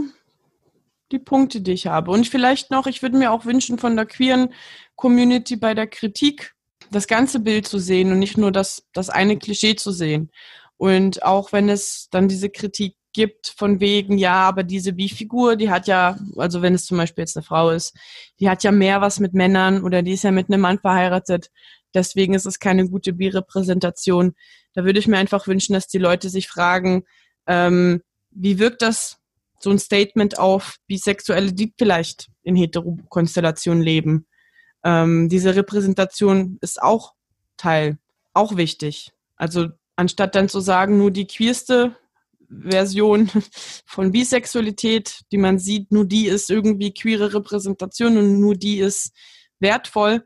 die Punkte, die ich habe. Und vielleicht noch, ich würde mir auch wünschen von der queeren Community bei der Kritik das ganze Bild zu sehen und nicht nur das, das eine Klischee zu sehen. Und auch wenn es dann diese Kritik gibt von wegen, ja, aber diese Bi-Figur, die hat ja, also wenn es zum Beispiel jetzt eine Frau ist, die hat ja mehr was mit Männern oder die ist ja mit einem Mann verheiratet. Deswegen ist es keine gute Bi-Repräsentation. Da würde ich mir einfach wünschen, dass die Leute sich fragen, ähm, wie wirkt das so ein Statement auf Bisexuelle, die vielleicht in Heterokonstellationen leben? ähm, diese Repräsentation ist auch Teil, auch wichtig. Also anstatt dann zu sagen, nur die queerste Version von Bisexualität, die man sieht, nur die ist irgendwie queere Repräsentation und nur die ist wertvoll,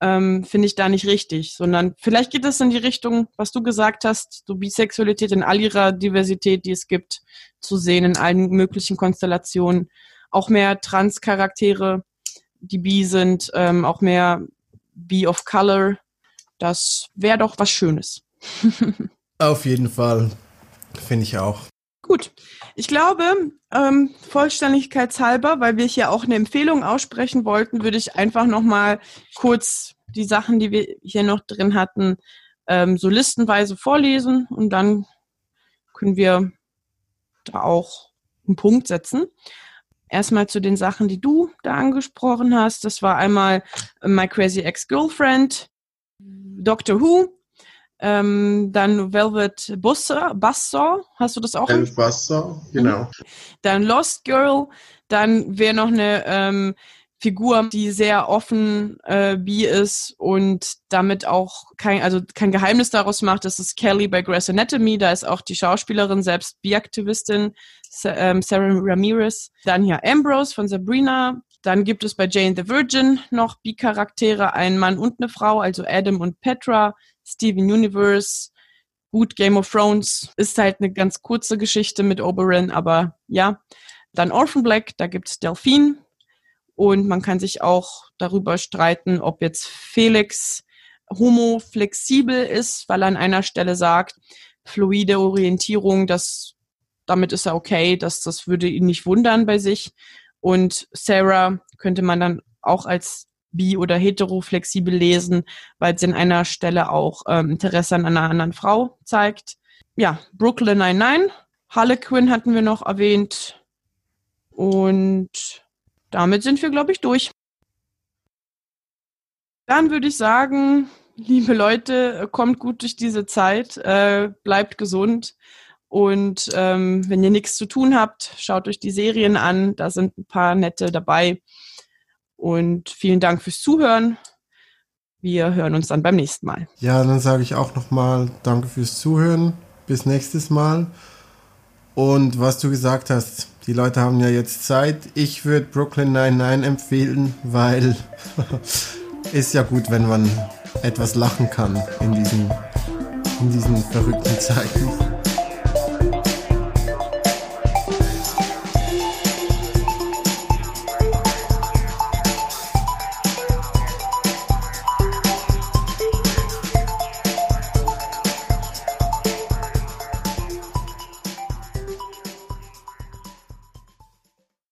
ähm, finde ich da nicht richtig, sondern vielleicht geht es in die Richtung, was du gesagt hast, so Bisexualität in all ihrer Diversität, die es gibt, zu sehen in allen möglichen Konstellationen, auch mehr Trans-Charaktere die B sind, ähm, auch mehr B of Color. Das wäre doch was Schönes. Auf jeden Fall. Finde ich auch. Gut. Ich glaube, ähm, vollständigkeitshalber, weil wir hier auch eine Empfehlung aussprechen wollten, würde ich einfach nochmal kurz die Sachen, die wir hier noch drin hatten, ähm, so listenweise vorlesen und dann können wir da auch einen Punkt setzen. Erstmal zu den Sachen, die du da angesprochen hast. Das war einmal My Crazy Ex-Girlfriend, Doctor Who, ähm, dann Velvet Buzzsaw, hast du das auch? Velvet Buzzsaw, genau. Dann Lost Girl, dann wäre noch eine ähm, Figur, die sehr offen äh, bi ist und damit auch kein, also kein Geheimnis daraus macht. Das ist Kelly bei Grey's Anatomy. Da ist auch die Schauspielerin selbst Bi-Aktivistin, ähm, Sarah Ramirez. Dann hier Ambrose von Sabrina. Dann gibt es bei Jane the Virgin noch Bi-Charaktere, ein Mann und eine Frau, also Adam und Petra, Steven Universe. Gut, Game of Thrones ist halt eine ganz kurze Geschichte mit Oberyn, aber ja. Dann Orphan Black, da gibt es Delphine, und man kann sich auch darüber streiten, ob jetzt Felix homo flexibel ist, weil er an einer Stelle sagt, fluide Orientierung, das, damit ist er okay, das, das würde ihn nicht wundern bei sich. Und Sarah könnte man dann auch als bi- oder hetero-flexibel lesen, weil sie an einer Stelle auch ähm, Interesse an einer anderen Frau zeigt. Ja, Brooklyn 99, Harlequin hatten wir noch erwähnt. Und damit sind wir, glaube ich, durch. Dann würde ich sagen, liebe Leute, kommt gut durch diese Zeit, äh, bleibt gesund und ähm, wenn ihr nichts zu tun habt, schaut euch die Serien an, da sind ein paar nette dabei. Und vielen Dank fürs Zuhören. Wir hören uns dann beim nächsten Mal. Ja, dann sage ich auch nochmal Danke fürs Zuhören. Bis nächstes Mal. Und was du gesagt hast, die Leute haben ja jetzt Zeit. Ich würde Brooklyn 99 empfehlen, weil ist ja gut, wenn man etwas lachen kann in diesen, in diesen verrückten Zeiten.